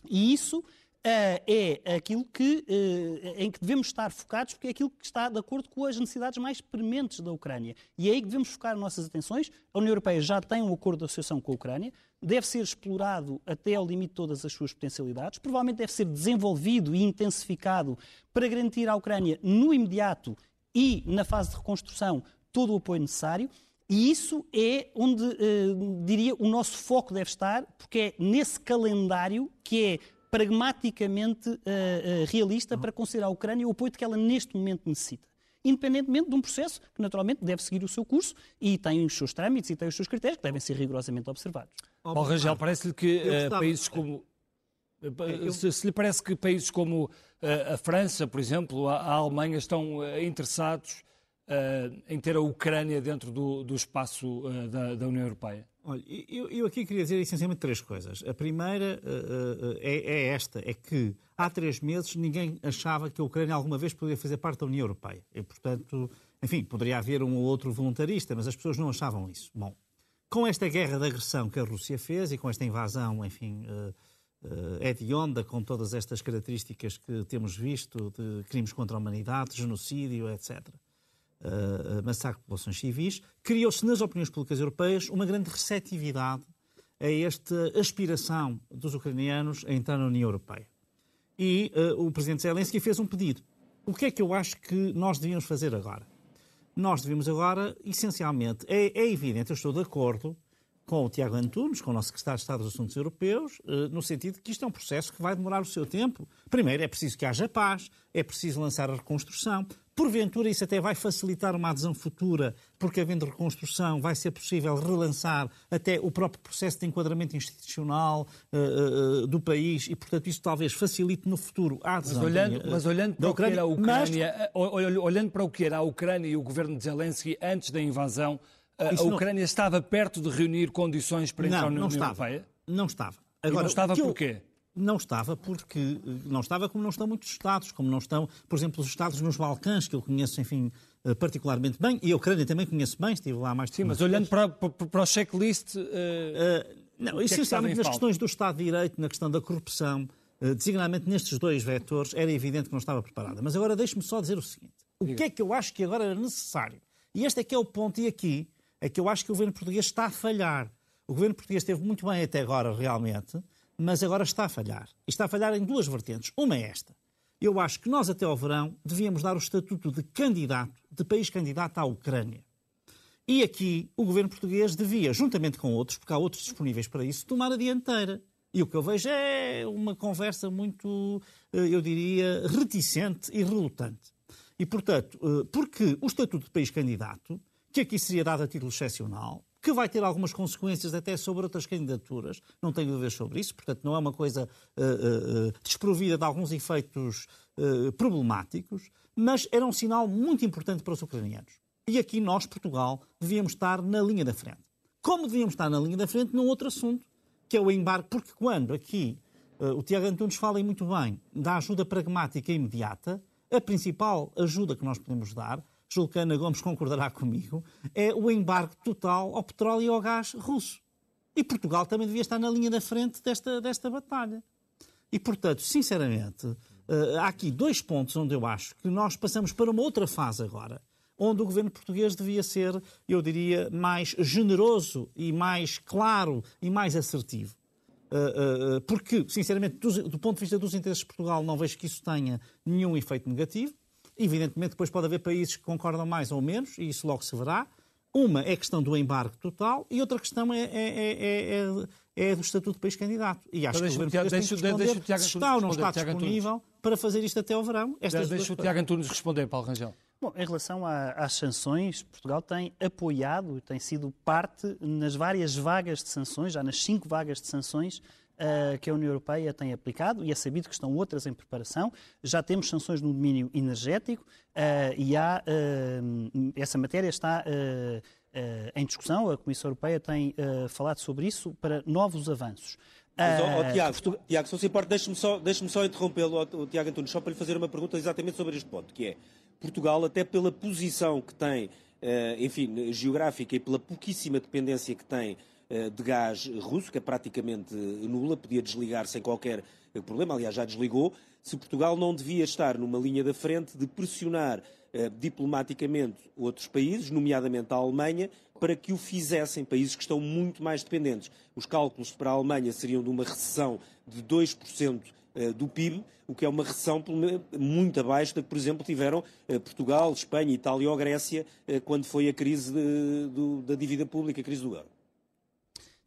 E isso é aquilo que, uh, em que devemos estar focados, porque é aquilo que está de acordo com as necessidades mais prementes da Ucrânia. E é aí que devemos focar nossas atenções. A União Europeia já tem um acordo de associação com a Ucrânia, deve ser explorado até ao limite de todas as suas potencialidades, provavelmente deve ser desenvolvido e intensificado para garantir à Ucrânia, no imediato e na fase de reconstrução, todo o apoio necessário. E isso é onde, uh, diria, o nosso foco deve estar, porque é nesse calendário que é pragmaticamente uh, uh, realista para conceder à Ucrânia o apoio que ela neste momento necessita. Independentemente de um processo que naturalmente deve seguir o seu curso e tem os seus trâmites e tem os seus critérios que devem ser rigorosamente observados. Paulo Rangel, parece-lhe que uh, países como. Se, se, lhe parece que países como a França, por exemplo, a, a Alemanha estão interessados em ter a Ucrânia dentro do, do espaço da, da União Europeia? Olha, eu, eu, aqui queria dizer essencialmente três coisas. A primeira uh, uh, é, é, esta, é que há três meses ninguém achava que a Ucrânia alguma vez poderia fazer parte da União Europeia. E, portanto, enfim, poderia haver um ou outro voluntarista, mas as pessoas não achavam isso. Bom, com esta guerra de agressão que a Rússia fez e com esta invasão, enfim, uh, hedionda, com todas estas características que temos visto de crimes contra a humanidade, genocídio, etc., uh, massacre de populações civis, criou-se nas opiniões públicas europeias uma grande receptividade a esta aspiração dos ucranianos a entrar na União Europeia. E uh, o presidente Zelensky fez um pedido. O que é que eu acho que nós devíamos fazer agora? Nós devemos agora, essencialmente, é, é evidente, eu estou de acordo com o Tiago Antunes, com o nosso secretário de Estado dos Assuntos Europeus, eh, no sentido de que isto é um processo que vai demorar o seu tempo. Primeiro, é preciso que haja paz, é preciso lançar a reconstrução. Porventura, isso até vai facilitar uma adesão futura, porque havendo reconstrução vai ser possível relançar até o próprio processo de enquadramento institucional uh, uh, do país e, portanto, isso talvez facilite no futuro a adesão. Mas olhando, mas olhando para o que era a Ucrânia, mas... olhando para o que era a Ucrânia e o governo de Zelensky antes da invasão, a, a Ucrânia não... estava perto de reunir condições para entrar não, na União estava. Europeia? Não estava. Agora, e não estava porquê? Não estava porque não estava como não estão muitos Estados, como não estão, por exemplo, os Estados nos Balcãs, que eu conheço, enfim, eh, particularmente bem, e a Ucrânia também conheço bem, estive lá mais de Sim, mas olhando para, para, para, o checklist. Uh, uh, não, essencialmente é nas questões do Estado de Direito, na questão da corrupção, uh, designadamente nestes dois vetores, era evidente que não estava preparada. Mas agora deixe-me só dizer o seguinte: o que é que eu acho que agora era necessário? E este é que é o ponto, e aqui é que eu acho que o governo português está a falhar. O governo português esteve muito bem até agora, realmente mas agora está a falhar. E está a falhar em duas vertentes. Uma é esta. Eu acho que nós, até ao verão, devíamos dar o estatuto de candidato, de país candidato à Ucrânia. E aqui o governo português devia, juntamente com outros, porque há outros disponíveis para isso, tomar a dianteira. E o que eu vejo é uma conversa muito, eh, eu diria, reticente e relutante. E, portanto, eh, porque o estatuto de país candidato, que aqui seria dado a título excepcional, que vai ter algumas consequências até sobre outras candidaturas, não tenho dúvidas sobre isso, portanto não é uma coisa uh, uh, desprovida de alguns efeitos uh, problemáticos, mas era um sinal muito importante para os ucranianos. E aqui nós, Portugal, devíamos estar na linha da frente. Como devíamos estar na linha da frente num outro assunto, que é o embarque, porque quando aqui o Tiago Antunes fala muito bem da ajuda pragmática e imediata, a principal ajuda que nós podemos dar julgo que Ana Gomes concordará comigo, é o embargo total ao petróleo e ao gás russo. E Portugal também devia estar na linha da frente desta, desta batalha. E, portanto, sinceramente, eh, há aqui dois pontos onde eu acho que nós passamos para uma outra fase agora, onde o governo português devia ser, eu diria, mais generoso e mais claro e mais assertivo. Eh, eh, porque, sinceramente, do ponto de vista dos interesses de Portugal, não vejo que isso tenha nenhum efeito negativo. Evidentemente, depois pode haver países que concordam mais ou menos, e isso logo se verá. Uma é a questão do embargo total e outra questão é, é, é, é do estatuto de país candidato. E acho então, que o governo deixa, tem que deixa, deixa se está ou não está disponível para fazer isto até ao verão. Estas deixa o Tiago Antunes responder, Paulo Rangel. Bom, em relação às sanções, Portugal tem apoiado, tem sido parte nas várias vagas de sanções, já nas cinco vagas de sanções uh, que a União Europeia tem aplicado e é sabido que estão outras em preparação. Já temos sanções no domínio energético uh, e há, uh, essa matéria está em discussão. A Comissão Europeia tem falado sobre isso para novos avanços. Mas, oh, oh, Tiago. Tiago, se não se importa, deixe-me só, deixe só interrompê-lo, oh, Tiago Antunes, só para lhe fazer uma pergunta exatamente sobre este ponto, que é Portugal, até pela posição que tem, enfim, geográfica e pela pouquíssima dependência que tem de gás russo, que é praticamente nula, podia desligar sem qualquer problema, aliás, já desligou. Se Portugal não devia estar numa linha da frente de pressionar diplomaticamente outros países, nomeadamente a Alemanha, para que o fizessem, países que estão muito mais dependentes. Os cálculos para a Alemanha seriam de uma recessão de 2% eh, do PIB, o que é uma recessão muito abaixo da que, por exemplo, tiveram eh, Portugal, Espanha, Itália ou Grécia eh, quando foi a crise de, do, da dívida pública, a crise do euro.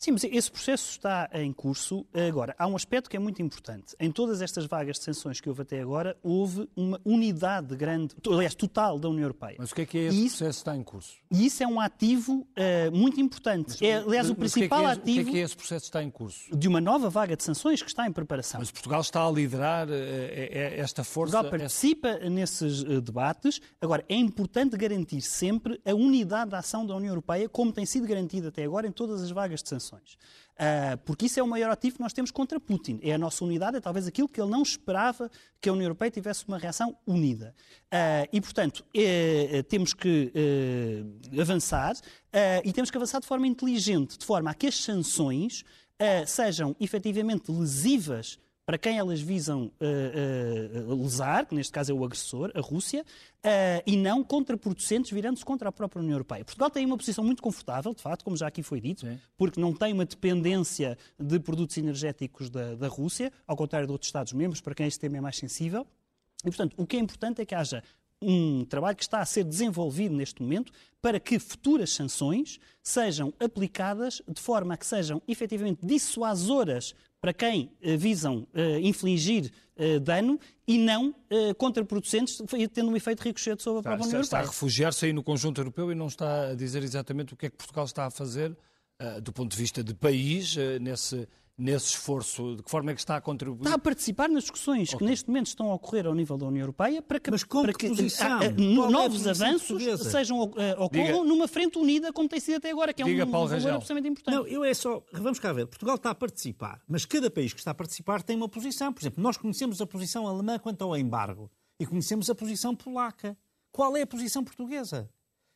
Sim, mas esse processo está em curso. Agora, há um aspecto que é muito importante. Em todas estas vagas de sanções que houve até agora, houve uma unidade grande, aliás, total da União Europeia. Mas o que é que é esse processo que está em curso? E isso é um ativo uh, muito importante. Mas, é, aliás, mas, o principal o é que é, ativo. O que é que esse processo está em curso? De uma nova vaga de sanções que está em preparação. Mas Portugal está a liderar uh, esta força. Portugal participa essa... nesses uh, debates. Agora, é importante garantir sempre a unidade da ação da União Europeia, como tem sido garantida até agora em todas as vagas de sanções. Uh, porque isso é o maior ativo que nós temos contra Putin. É a nossa unidade, é talvez aquilo que ele não esperava que a União Europeia tivesse uma reação unida. Uh, e, portanto, é, temos que uh, avançar e temos que avançar de forma inteligente, de forma a que as sanções sejam efetivamente lesivas para quem elas visam uh, uh, lesar, que neste caso é o agressor, a Rússia, uh, e não contraproducentes virando-se contra a própria União Europeia. Portugal tem uma posição muito confortável, de facto, como já aqui foi dito, Sim. porque não tem uma dependência de produtos energéticos da, da Rússia, ao contrário de outros Estados-membros, para quem este tema é mais sensível. E, portanto, o que é importante é que haja um trabalho que está a ser desenvolvido neste momento para que futuras sanções sejam aplicadas de forma a que sejam efetivamente dissuasoras para quem uh, visam uh, infligir uh, dano e não contraproducentes, tendo um efeito ricochete sobre a própria União Europeia. Está a refugiar-se aí no conjunto europeu e não está a dizer exatamente o que é que Portugal está a fazer do ponto de vista de país nesse nesse esforço? De que forma é que está a contribuir? Está a participar nas discussões okay. que neste momento estão a ocorrer ao nível da União Europeia para que, Mas para que, que a, a, novos é avanços sejam, uh, ocorram Diga. numa frente unida como tem sido até agora, que é Diga, um, um valor absolutamente importante. Não, eu é só, vamos cá ver, Portugal está a participar, mas cada país que está a participar tem uma posição. Por exemplo, nós conhecemos a posição alemã quanto ao embargo e conhecemos a posição polaca. Qual é a posição portuguesa?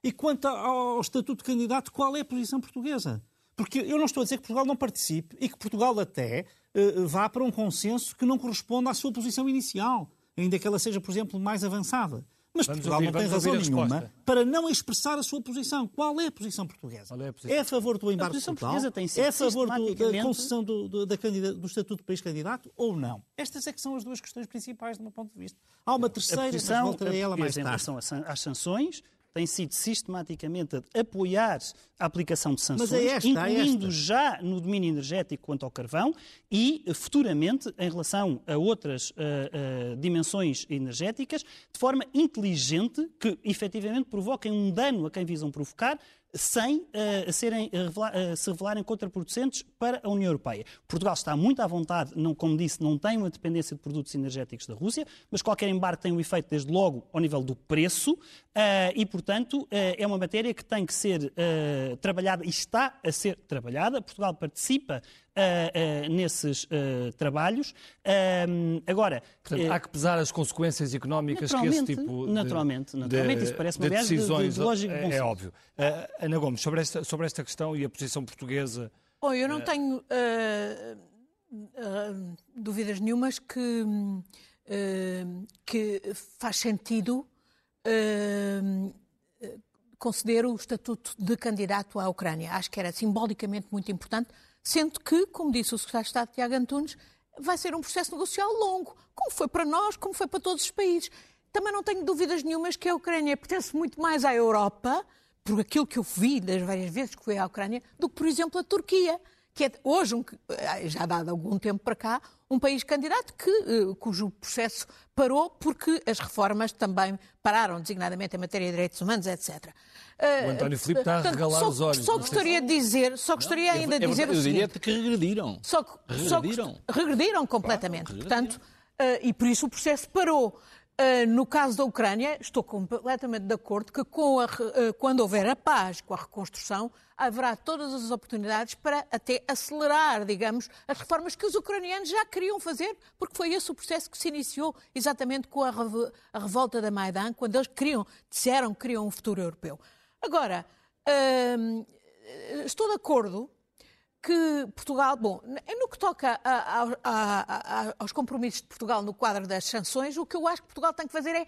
E quanto ao estatuto de candidato, qual é a posição portuguesa? Porque eu não estou a dizer que Portugal não participe e que Portugal até uh, vá para um consenso que não corresponde à sua posição inicial, ainda que ela seja, por exemplo, mais avançada. Mas vamos Portugal ouvir, não tem razão nenhuma para não expressar a sua posição. Qual é a posição portuguesa? É a, posição? é a favor do embarque total? é a favor do, da concessão do, do, da do Estatuto de País Candidato ou não? Estas é que são as duas questões principais do meu ponto de vista. Há uma terceira, a posição, mas voltarei a ela mais tarde. Em relação às sanções, tem sido sistematicamente apoiar a aplicação de sanções, é esta, incluindo é já no domínio energético quanto ao carvão e futuramente em relação a outras uh, uh, dimensões energéticas, de forma inteligente que efetivamente provoquem um dano a quem visam provocar, sem uh, serem, uh, se revelarem contraproducentes para a União Europeia. Portugal está muito à vontade, não, como disse, não tem uma dependência de produtos energéticos da Rússia, mas qualquer embarque tem um efeito desde logo ao nível do preço uh, e, portanto, é uma matéria que tem que ser trabalhada e está a ser trabalhada. Portugal participa Uh, uh, nesses uh, trabalhos. agora, Portanto, há que pesar as consequências económicas que esse tipo de, naturalmente, naturalmente, de, isso parece uma de decisões de, de lógico é, é óbvio. Ana Gomes, sobre esta, sobre esta questão e a posição portuguesa. Bom, eu não tenho dúvidas nenhumas que, que faz sentido conceder o estatuto de candidato à Ucrânia. Acho que era simbolicamente muito importante, sendo que, como disse o secretário de Estado Tiago Antunes, vai ser um processo negocial longo, como foi para nós, como foi para todos os países. Também não tenho dúvidas nenhumas que a Ucrânia pertence muito mais à Europa, por aquilo que eu vi das várias vezes que fui à Ucrânia, do que, por exemplo, a Turquia que é hoje, um, eh, já dado algum tempo para cá, um país candidato que, eh, cujo processo parou porque as reformas também pararam, designadamente em matéria de direitos humanos, etc. O António Filipe está a regalar só, os olhos. Só gostaria de dizer, só gostaria não, ainda de dizer o seguinte. Eu diria que regrediram. Só, regrediram. Só, regrediram completamente. Claro, regrediram. Portanto, e por isso o processo parou. Uh, no caso da Ucrânia, estou completamente de acordo que a, uh, quando houver a paz com a reconstrução, haverá todas as oportunidades para até acelerar, digamos, as reformas que os ucranianos já queriam fazer, porque foi esse o processo que se iniciou exatamente com a, revolta da Maidan, quando eles queriam, disseram que queriam um futuro europeu. Agora, uh, estou de acordo que Portugal, bom, no que toca a, a, a, aos compromissos de Portugal no quadro das sanções, o que eu acho que Portugal tem que fazer é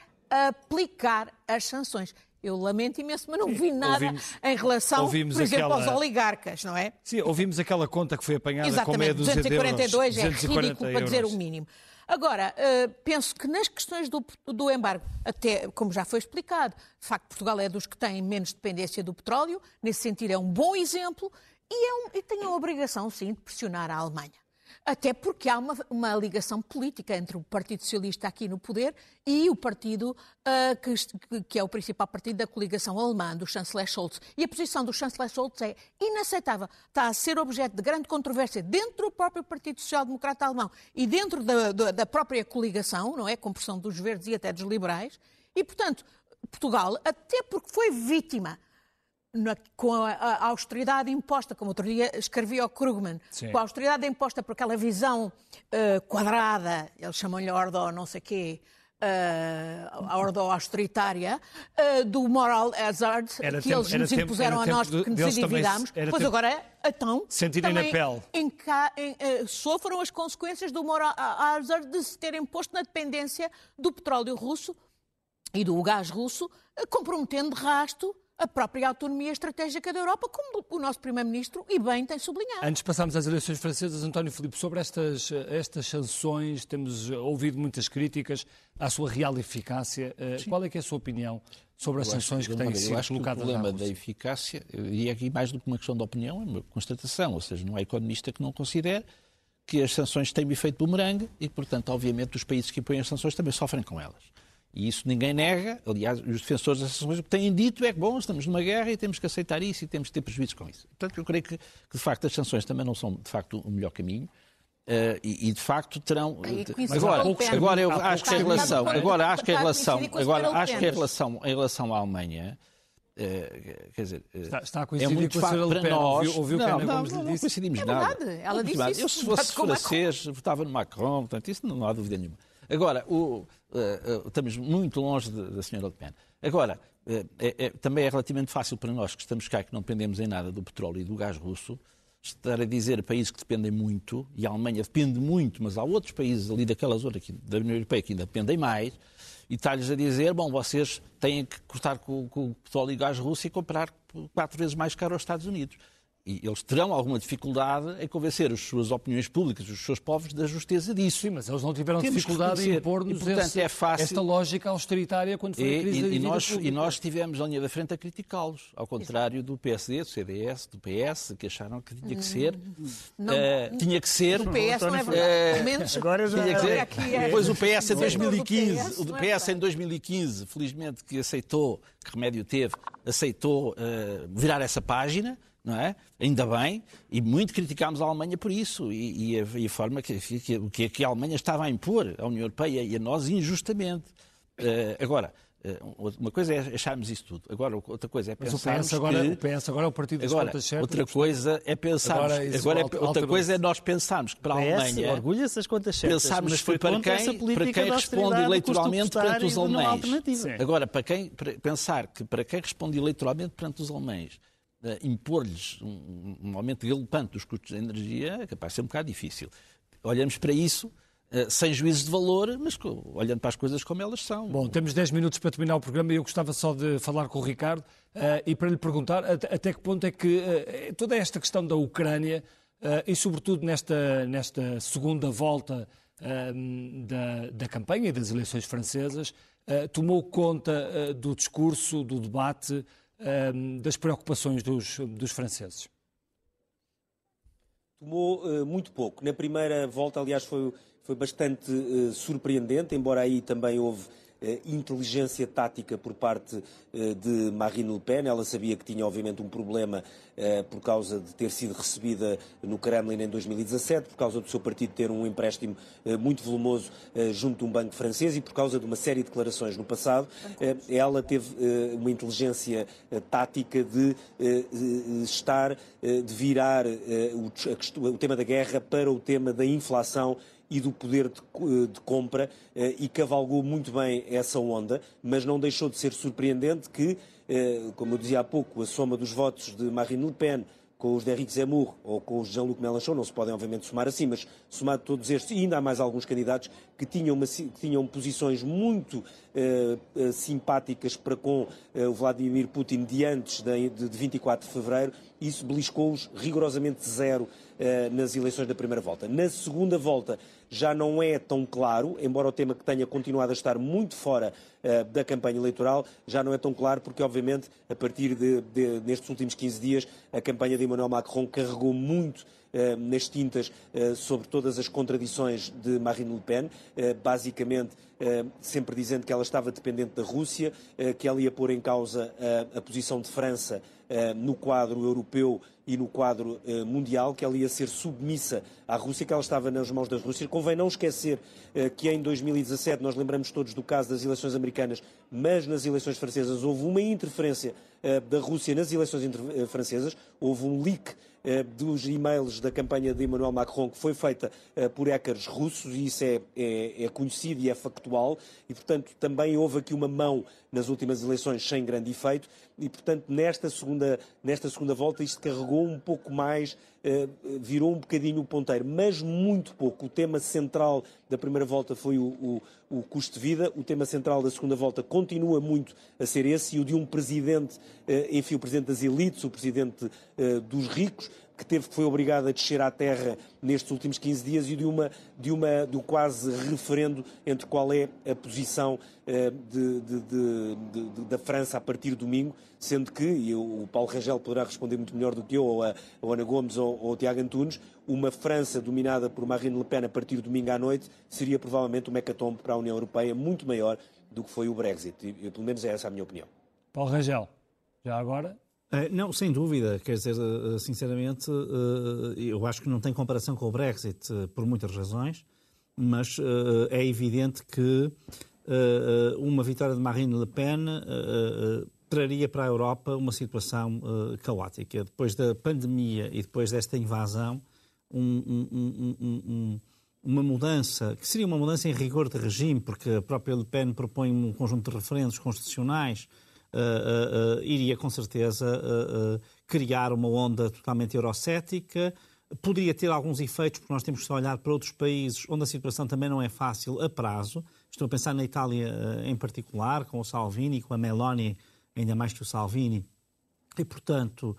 aplicar as sanções. Eu lamento imenso, mas não vi nada ouvimos, em relação, por exemplo, aquela... aos oligarcas, não é? Sim, ouvimos aquela conta que foi apanhada Exatamente, com meia dúzia 242 de euros. é ridículo para dizer o mínimo. Agora, uh, penso que nas questões do, do, embargo, até como já foi explicado, de facto Portugal é dos que têm menos dependência do petróleo, nesse sentido é um bom exemplo e, é tem a obrigação, sim, de pressionar a Alemanha. Até porque há uma, uma, ligação política entre o Partido Socialista aqui no poder e o partido uh, que, que, é o principal partido da coligação alemã, do chanceler Scholz. E a posição do chanceler Scholz é inaceitável. Está a ser objeto de grande controvérsia dentro do próprio Partido Social Democrata Alemão e dentro da, da, da própria coligação, não é? Com pressão dos verdes e até dos liberais. E, portanto, Portugal, até porque foi vítima na, com a, a, austeridade imposta, como outro dia escrevia o Krugman, Sim. com a austeridade imposta por aquela visão uh, quadrada, eles chamam-lhe ordo não sei quê, uh, a ordo austeritária, uh, do moral hazard era que tempo, eles nos impuseram a nós porque nos endividámos. Pois tempo, agora, então, sentirem na pele. Em, em, uh, sofram as consequências do moral hazard de se terem posto na dependência do petróleo russo e do gás russo, comprometendo de rasto a própria autonomia estratégica da Europa, como o nosso Primeiro-Ministro e bem tem sublinhado. Antes de passarmos às eleições francesas, António Filipe, sobre estas, estas sanções, temos ouvido muitas críticas à sua real eficácia. Eh, Sim. Qual é que é a sua opinião sobre as eu sanções que, que têm sido colocadas O problema da eficácia, e aqui mais do que uma questão de opinião, é uma constatação, ou seja, não há economista que não considere que as sanções têm um efeito bumerangue e, portanto, obviamente, os países que impõem as sanções também sofrem com elas. E isso ninguém nega. Aliás, os defensores dessas sanções o que têm dito é que, bom, estamos numa guerra e temos que aceitar isso e temos que ter prejuízos com isso. Portanto, eu creio que, que de facto, as sanções também não são, de facto, o melhor caminho. Uh, e, e, de facto terão mas agora, agora eu acho que a relação agora acho que a relação agora acho que a relação em relação à Alemanha Uh, quer dizer, uh, está, está a é muito fácil para nós. Ouviu, ouviu não, não, não, não coincidimos é nada. Ela disse isso. Eu, se fosse francês, votava no Macron, portanto, isso não há dúvida nenhuma. Agora, o, estamos muito longe da senhora Le Pen. Agora, uh, é, é, também é relativamente fácil para nós que estamos cá, que não dependemos em nada do petróleo e do gás russo, estar a dizer a países que dependem muito, e a Alemanha depende muito, mas há outros países ali daquela zona da União Europeia que ainda dependem mais, e está-lhes a dizer, bom, vocês têm que cortar com, com o petróleo e gás russo e comprar quatro vezes mais caro aos Estados Unidos e eles terão alguma dificuldade em convencer as suas opiniões públicas, os seus povos, da justeza disso. Sim, mas eles não tiveram Temos dificuldade em impor-nos é esta lógica austeritária quando foi e, a crise e, da e nós, e nós estivemos na linha da frente a criticá-los, ao contrário do PSD, do CDS, do PS, que acharam que tinha que ser... Não, uh, tinha que ser... O PS não é verdade. Uh, menos, agora já... Tinha que ser, é... Depois o PS em 2015, o PS em 2015, felizmente que aceitou, que remédio teve, aceitou uh, virar essa página, não é? Ainda bem, e muito criticámos a Alemanha por isso, e, e, a, e a, forma que, que, que, a Alemanha estava a impor à União Europeia e a nós injustamente. Uh, agora, uh, uma coisa é acharmos isso tudo, agora outra coisa é pensarmos Mas o PS agora, que... o PS agora é o partido das agora, contas certas. Outra coisa é pensarmos, agora, agora é, outra coisa é nós pensarmos que para a Alemanha... orgulha-se das contas certas, pensarmos mas foi para quem, para quem responde eleitoralmente perante os alemães. Agora, para quem, para pensar que para quem responde eleitoralmente perante os alemães impor-lhes um, um, aumento galopante dos custos de energia é capaz de ser um bocado difícil. Olhamos para isso uh, sem juízo de valor, mas olhando para as coisas como elas são. Bom, temos 10 minutos para terminar o programa e eu gostava só de falar com o Ricardo uh, e para lhe perguntar até, que ponto é que toda esta questão da Ucrânia e sobretudo nesta, nesta segunda volta da, da campanha e das eleições francesas tomou conta do discurso, do debate Ehm, das preocupações dos, dos franceses? Tomou uh, muito pouco. Na primeira volta, aliás, foi, foi bastante uh, surpreendente, embora aí também houve inteligência tática por parte eh, de Marine Le Pen. Ela sabia que tinha, obviamente, um problema eh, por causa de ter sido recebida no Kremlin em 2017, por causa do seu partido ter um empréstimo muito volumoso junto de um banco francês e por causa de uma série de declarações no passado. Ela teve uma inteligência tática de estar, de virar o tema da guerra para o tema da inflação e do poder de, eh, de compra eh, e cavalgou muito bem essa onda, mas não deixou de ser surpreendente que, eh, como eu dizia há pouco, a soma dos votos de Marine Le Pen com os de Henrique Zemmour ou com os de Jean-Luc Mélenchon, não se podem obviamente somar assim, mas somado todos estes, e ainda há mais alguns candidatos que tinham, uma, que tinham posições muito uh, simpáticas para com uh, o Vladimir Putin de antes de, de, de 24 de fevereiro, isso beliscou-os rigorosamente zero nas eleições da primeira volta. Na segunda volta já não é tão claro, embora o tema que tenha continuado a estar muito fora da campanha eleitoral, já não é tão claro porque, obviamente, a partir de, de nestes últimos 15 dias, a campanha de Emmanuel Macron carregou muito uh, nas tintas sobre todas as contradições de Marine Le Pen, basicamente sempre dizendo que ela estava dependente da Rússia, que ela ia pôr em causa a posição de França no quadro europeu e no quadro mundial, que ela ia ser submissa à Rússia, que ela estava nas mãos da Rússia. Convém não esquecer que em 2017, nós lembramos todos do caso das eleições americanas, mas nas eleições francesas houve uma interferência da Rússia nas eleições francesas, houve um leak eh, dos e-mails da campanha de Emmanuel Macron, que foi feita eh, por hackers russos, e isso é, é, é, conhecido e é factual, e portanto também houve aqui uma mão nas últimas eleições sem grande efeito, e portanto nesta segunda, nesta segunda volta isto carregou um pouco mais, eh, virou um bocadinho o ponteiro, mas muito pouco. O tema central da primeira volta foi o, o, o custo de vida, o tema central da segunda volta continua muito a ser esse, e o de um presidente, enfim, o presidente das elites, o presidente dos ricos, que teve foi obrigado a descer à terra nestes últimos 15 dias e de uma de uma do quase referendo entre qual é a posição uh, de, de, de, da França a partir de domingo, sendo que e o Paulo Rangel poderá responder muito melhor do que eu ou a, a Ana Gomes ou, ou o Tiago Antunes, uma França dominada por Marine Le Pen a partir de domingo à noite seria provavelmente um hecatombe para a União Europeia muito maior do que foi o Brexit. E, pelo menos é essa a minha opinião. Paulo Rangel, já agora eh, não, sem dúvida. Quer dizer, eh, sinceramente, eh, eu acho que não tem comparação com o Brexit por muitas razões, mas é evidente que uma vitória de Marine Le Pen traria para a Europa uma situação caótica. Depois da pandemia e depois desta invasão, um, um, um, uma mudança, que seria uma mudança em rigor de regime, porque a própria Le Pen propõe um conjunto de referendos constitucionais uh, uh, iria com certeza criar uma onda totalmente eurocética. Poderia ter alguns efeitos, porque nós temos que olhar para outros países onde a situação também não é fácil a prazo. Estou a pensar na Itália em particular, com o Salvini, com a Meloni, ainda mais que o Salvini. E, portanto,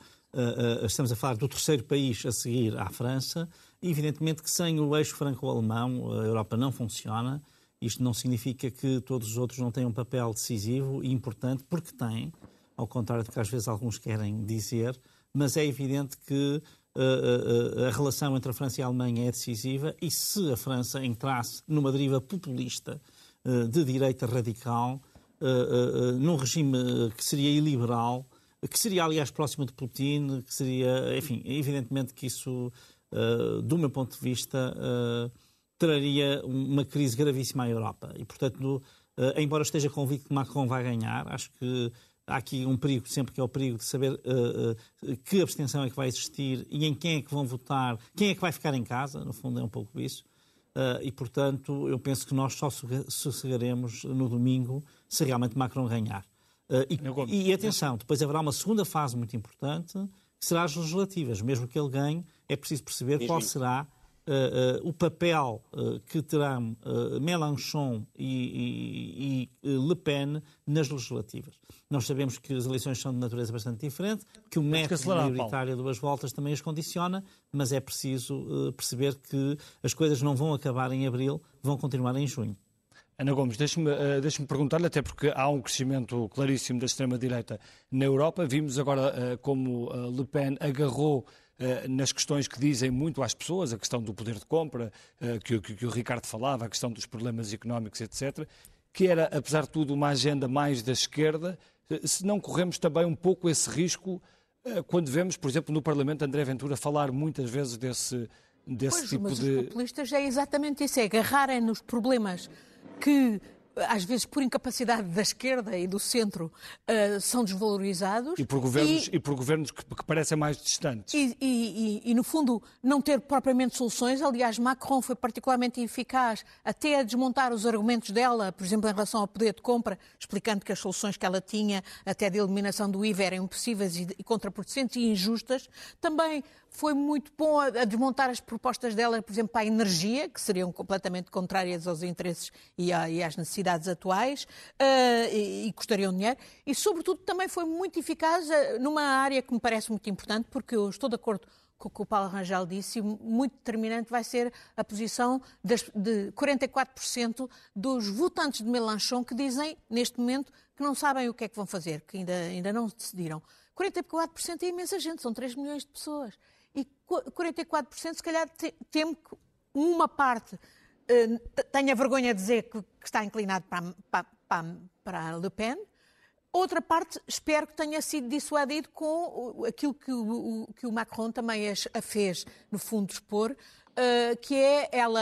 estamos a falar do terceiro país a seguir à França. E, evidentemente, que sem o eixo franco-alemão a Europa não funciona. Isto não significa que todos os outros não tenham um papel decisivo e importante, porque têm, ao contrário do que às vezes alguns querem dizer, mas é evidente que uh, uh, a relação entre a França e a Alemanha é decisiva e se a França entrasse numa deriva populista uh, de direita radical, num regime que seria iliberal, que seria, aliás, próximo de Putin, que seria, enfim, evidentemente que isso, do meu ponto de vista, traria uma crise gravíssima à Europa. E, portanto, uh, embora esteja convicto que Macron vai ganhar, acho que há aqui um perigo, sempre que é o perigo de saber uh, uh, que abstenção é que vai existir e em quem é que vão votar, quem é que vai ficar em casa, no fundo é um pouco isso. e, portanto, eu penso que nós só sossegaremos no domingo se realmente Macron ganhar. E, e, atenção, depois haverá uma segunda fase muito importante, que será as legislativas. Mesmo que ele ganhe, é preciso perceber qual será Uh, uh, o papel uh, que terão Mélenchon e, e, e, Le Pen nas legislativas. Nós sabemos que as eleições são de natureza bastante diferente, que o método maioritário de duas voltas também as condiciona, mas é preciso perceber que as coisas não vão acabar em abril, vão continuar em junho. Ana Gomes, deixe-me deixe perguntar-lhe, até porque há um crescimento claríssimo da extrema-direita na Europa. Vimos agora como Le Pen agarrou nas questões que dizem muito às pessoas, a questão do poder de compra, eh, que, que, que o Ricardo falava, a questão dos problemas económicos, etc., que era, apesar de tudo, uma agenda mais da esquerda, eh, se não corremos também um pouco esse risco quando vemos, por exemplo, no Parlamento André Ventura falar muitas vezes desse, desse pois, tipo mas de. Os populistas é exatamente isso, é agarrarem nos problemas que às vezes por incapacidade da esquerda e do centro, uh, são desvalorizados. E por governos, e, e por governos que, que, parecem mais distantes. E, e, e, no fundo, não ter propriamente soluções. Aliás, Macron foi particularmente eficaz até a desmontar os argumentos dela, por exemplo, em relação ao poder de compra, explicando que as soluções que ela tinha, até de eliminação do IVA, eram impossíveis e, contraproducentes e injustas. Também foi muito bom a, a, desmontar as propostas dela, por exemplo, para a energia, que seriam completamente contrárias aos interesses e, a, e às necessidades atuais, uh, e, e, custariam dinheiro. E, sobretudo, também foi muito eficaz uh, numa área que me parece muito importante, porque eu estou de acordo com o que o Paulo Rangel disse, muito determinante vai ser a posição de 44% dos votantes de Melanchon que dizem, neste momento, que não sabem o que é que vão fazer, que ainda, ainda não decidiram. 44% é imensa gente, são 3 milhões de pessoas e 44% se calhar temo que uma parte tenha vergonha de dizer que, está inclinado para, para, para, Le Pen, outra parte espero que tenha sido dissuadido com aquilo que o, que o Macron também a fez, no fundo, expor, uh, que é ela,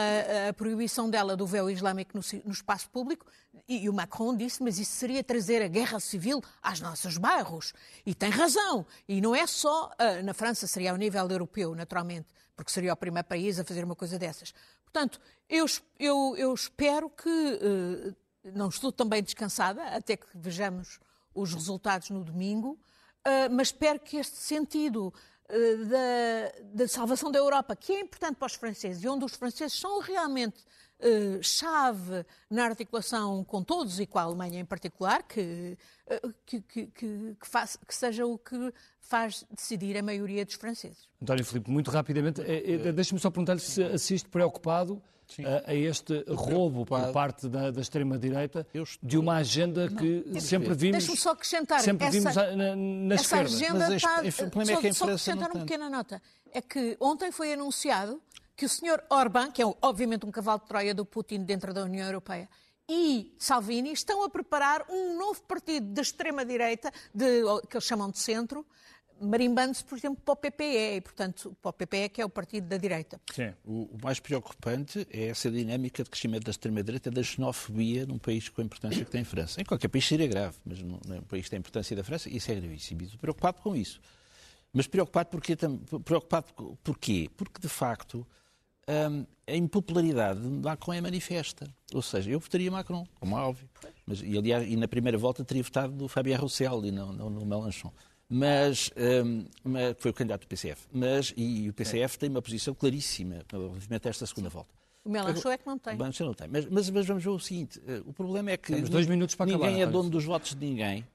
a proibição dela do véu islâmico no, no espaço público, e o Macron disse, mas isso seria trazer a guerra civil aos nossos bairros. E tem razão. E não é só uh, na França, seria ao nível europeu, naturalmente, porque seria o primeiro país a fazer uma coisa dessas. Portanto, eu, eu, eu espero que. Uh, não estou também descansada, até que vejamos os resultados no domingo, uh, mas espero que este sentido da, da salvação da Europa, que é importante para os franceses e onde os franceses são realmente uh, chave na articulação com todos e com a Alemanha em particular, que, uh, que, que, que, faz, que seja o que faz decidir a maioria dos franceses. António Filipe, muito rapidamente, é, é, deixe-me só perguntar-lhe se assiste preocupado a, a, este roubo por parte da, da extrema-direita de uma agenda que não, sempre vimos. Deixa-me só acrescentar. Sempre essa, vimos na, na essa esquerda. agenda Mas está, o problema é que a só acrescentar uma pequena nota. É que ontem foi anunciado que o senhor Orbán, que é obviamente um cavalo de Troia do Putin dentro da União Europeia, e Salvini estão a preparar um novo partido de extrema-direita, que eles chamam de centro, marimbando-se, por exemplo, para o PPE, e, portanto, para o PPE, que é o partido da direita. Sim. O, o mais preocupante é essa dinâmica de crescimento da extrema-direita, da xenofobia num país com a importância que tem a França. Em qualquer país seria grave, mas num, num país que tem a importância da França, isso é gravíssimo. E estou preocupado com isso. Mas preocupado, porque, preocupado porquê? Porque, de facto, um, a impopularidade de Macron é manifesta. Ou seja, eu votaria Macron, como é óbvio. Mas, e, aliás, e na primeira volta teria votado no Fabien Roussel e não, não no Mélenchon. Mas, um, mas, foi o candidato do PCF. Mas, e, e o PCF é. tem uma posição claríssima relativamente a esta segunda volta. O Mélenchon é que não tem. O Mélenchon não tem. Mas, mas, mas, vamos ver o seguinte: eh, o problema é que Temos dois minutos para ninguém acabar, é dono dos votos de ninguém,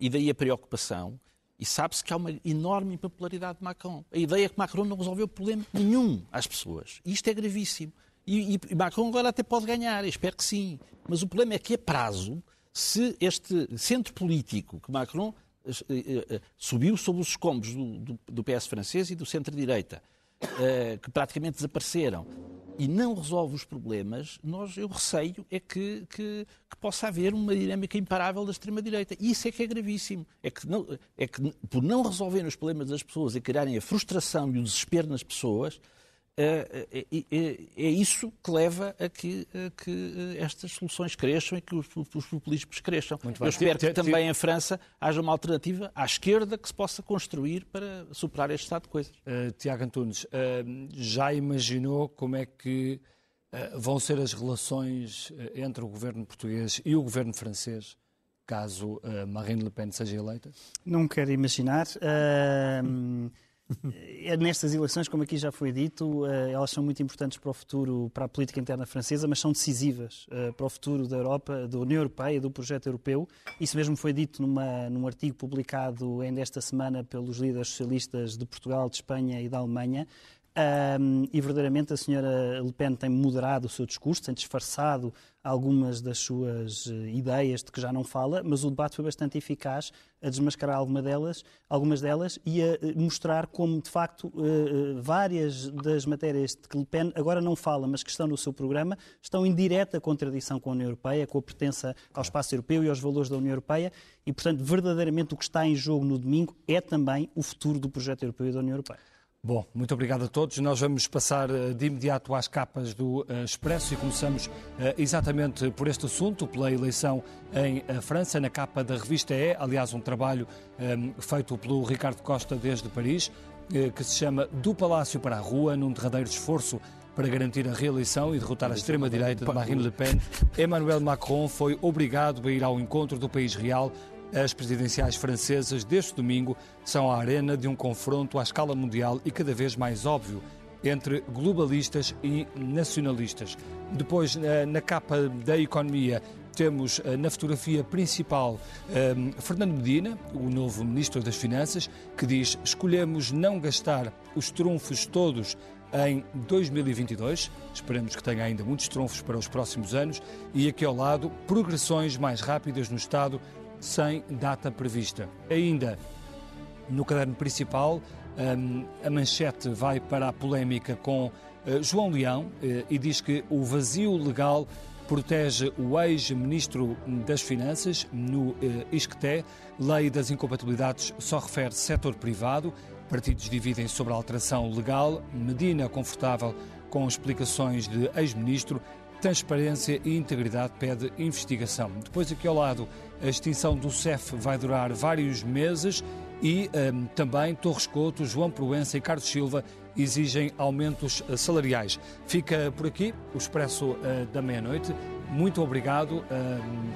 e daí a preocupação. E sabe-se que há uma enorme impopularidade de Macron. A ideia é que Macron não resolveu problema nenhum às pessoas. E isto é gravíssimo. E, e Macron agora até pode ganhar, espero que sim. Mas o problema é que a prazo, se este centro político que Macron uh, uh, subiu sob os escombros do, do, do PS francês e do centro-direita, que praticamente desapareceram, e não resolve os problemas, nós, eu receio é que, que, que possa haver uma dinâmica imparável da extrema-direita. E isso é que é gravíssimo. É que, não, é que por não resolverem os problemas das pessoas e criarem a frustração e o desespero nas pessoas, é, é, é, é, isso que leva a que, a que estas soluções cresçam e que os, os populismos cresçam. Muito Eu espero que também em França haja uma alternativa à esquerda que se possa construir para superar este estado de coisas. Uh, Tiago Antunes, uh, já imaginou como é que uh, vão ser as relações entre o governo português e o governo francês caso Marine Le Pen seja eleita? Não quero imaginar. Nestas eleições, como aqui já foi dito, eh, elas são muito importantes para o futuro, para a política interna francesa, mas são decisivas eh, para o futuro da Europa, da União Europeia, do projeto europeu. Isso mesmo foi dito numa, num artigo publicado ainda esta semana pelos líderes socialistas de Portugal, de Espanha e da Alemanha, um, e verdadeiramente a senhora Le Pen tem moderado o seu discurso, tem disfarçado algumas das suas eh, ideias de que já não fala, mas o debate foi bastante eficaz a desmascarar alguma delas, algumas delas e a eh, mostrar como, de facto, eh, várias das matérias de que Le Pen agora não fala, mas que estão no seu programa, estão em direta contradição com a União Europeia, com a pertença ao espaço europeu e aos valores da União Europeia e, portanto, verdadeiramente o que está em jogo no domingo é também o futuro do projeto europeu e da União Europeia. Bom, muito obrigado a todos. Nós vamos passar eh, de imediato às capas do uh, Expresso e começamos uh, exatamente por este assunto, pela eleição em França, na capa da revista E, aliás, um trabalho um, feito pelo Ricardo Costa desde Paris, que se chama Do Palácio para a Rua, num derradeiro esforço para garantir a reeleição e derrotar a extrema-direita de Marine Le Pen. Emmanuel Macron foi obrigado a ir ao encontro do país real as presidenciais francesas deste domingo são a arena de um confronto à escala mundial e cada vez mais óbvio entre globalistas e nacionalistas. Depois, na capa da economia, temos eh, na fotografia principal um, eh, Fernando Medina, o novo Ministro das Finanças, que diz: escolhemos não gastar os trunfos todos em 2022. Esperemos que tenha ainda muitos trunfos para os próximos anos. E aqui ao lado, progressões mais rápidas no Estado sem data prevista. Ainda no caderno principal, hum, a manchete vai para a polémica com eh, João Leão eh, e diz que o vazio legal protege o ex-ministro das Finanças no eh, ISCTE. Lei das incompatibilidades só refere setor privado. Partidos dividem sobre a alteração legal. Medina confortável com explicações de ex-ministro. Transparência e integridade pede investigação. Depois, aqui ao lado, a extinção do CEF vai durar vários meses e um, também Torres Couto, João Proença e Carlos Silva exigem aumentos eh, salariais. Fica por aqui o Expresso uh, da Meia-Noite. Muito obrigado uh,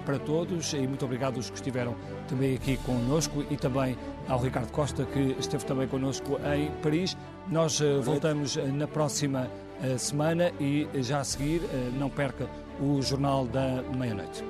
para todos e muito obrigado aos que estiveram também aqui conosco e também ao Ricardo Costa, que esteve também conosco em Paris. Nós uh, voltamos na próxima semana e já a seguir, não perca o Jornal da Meia-Noite.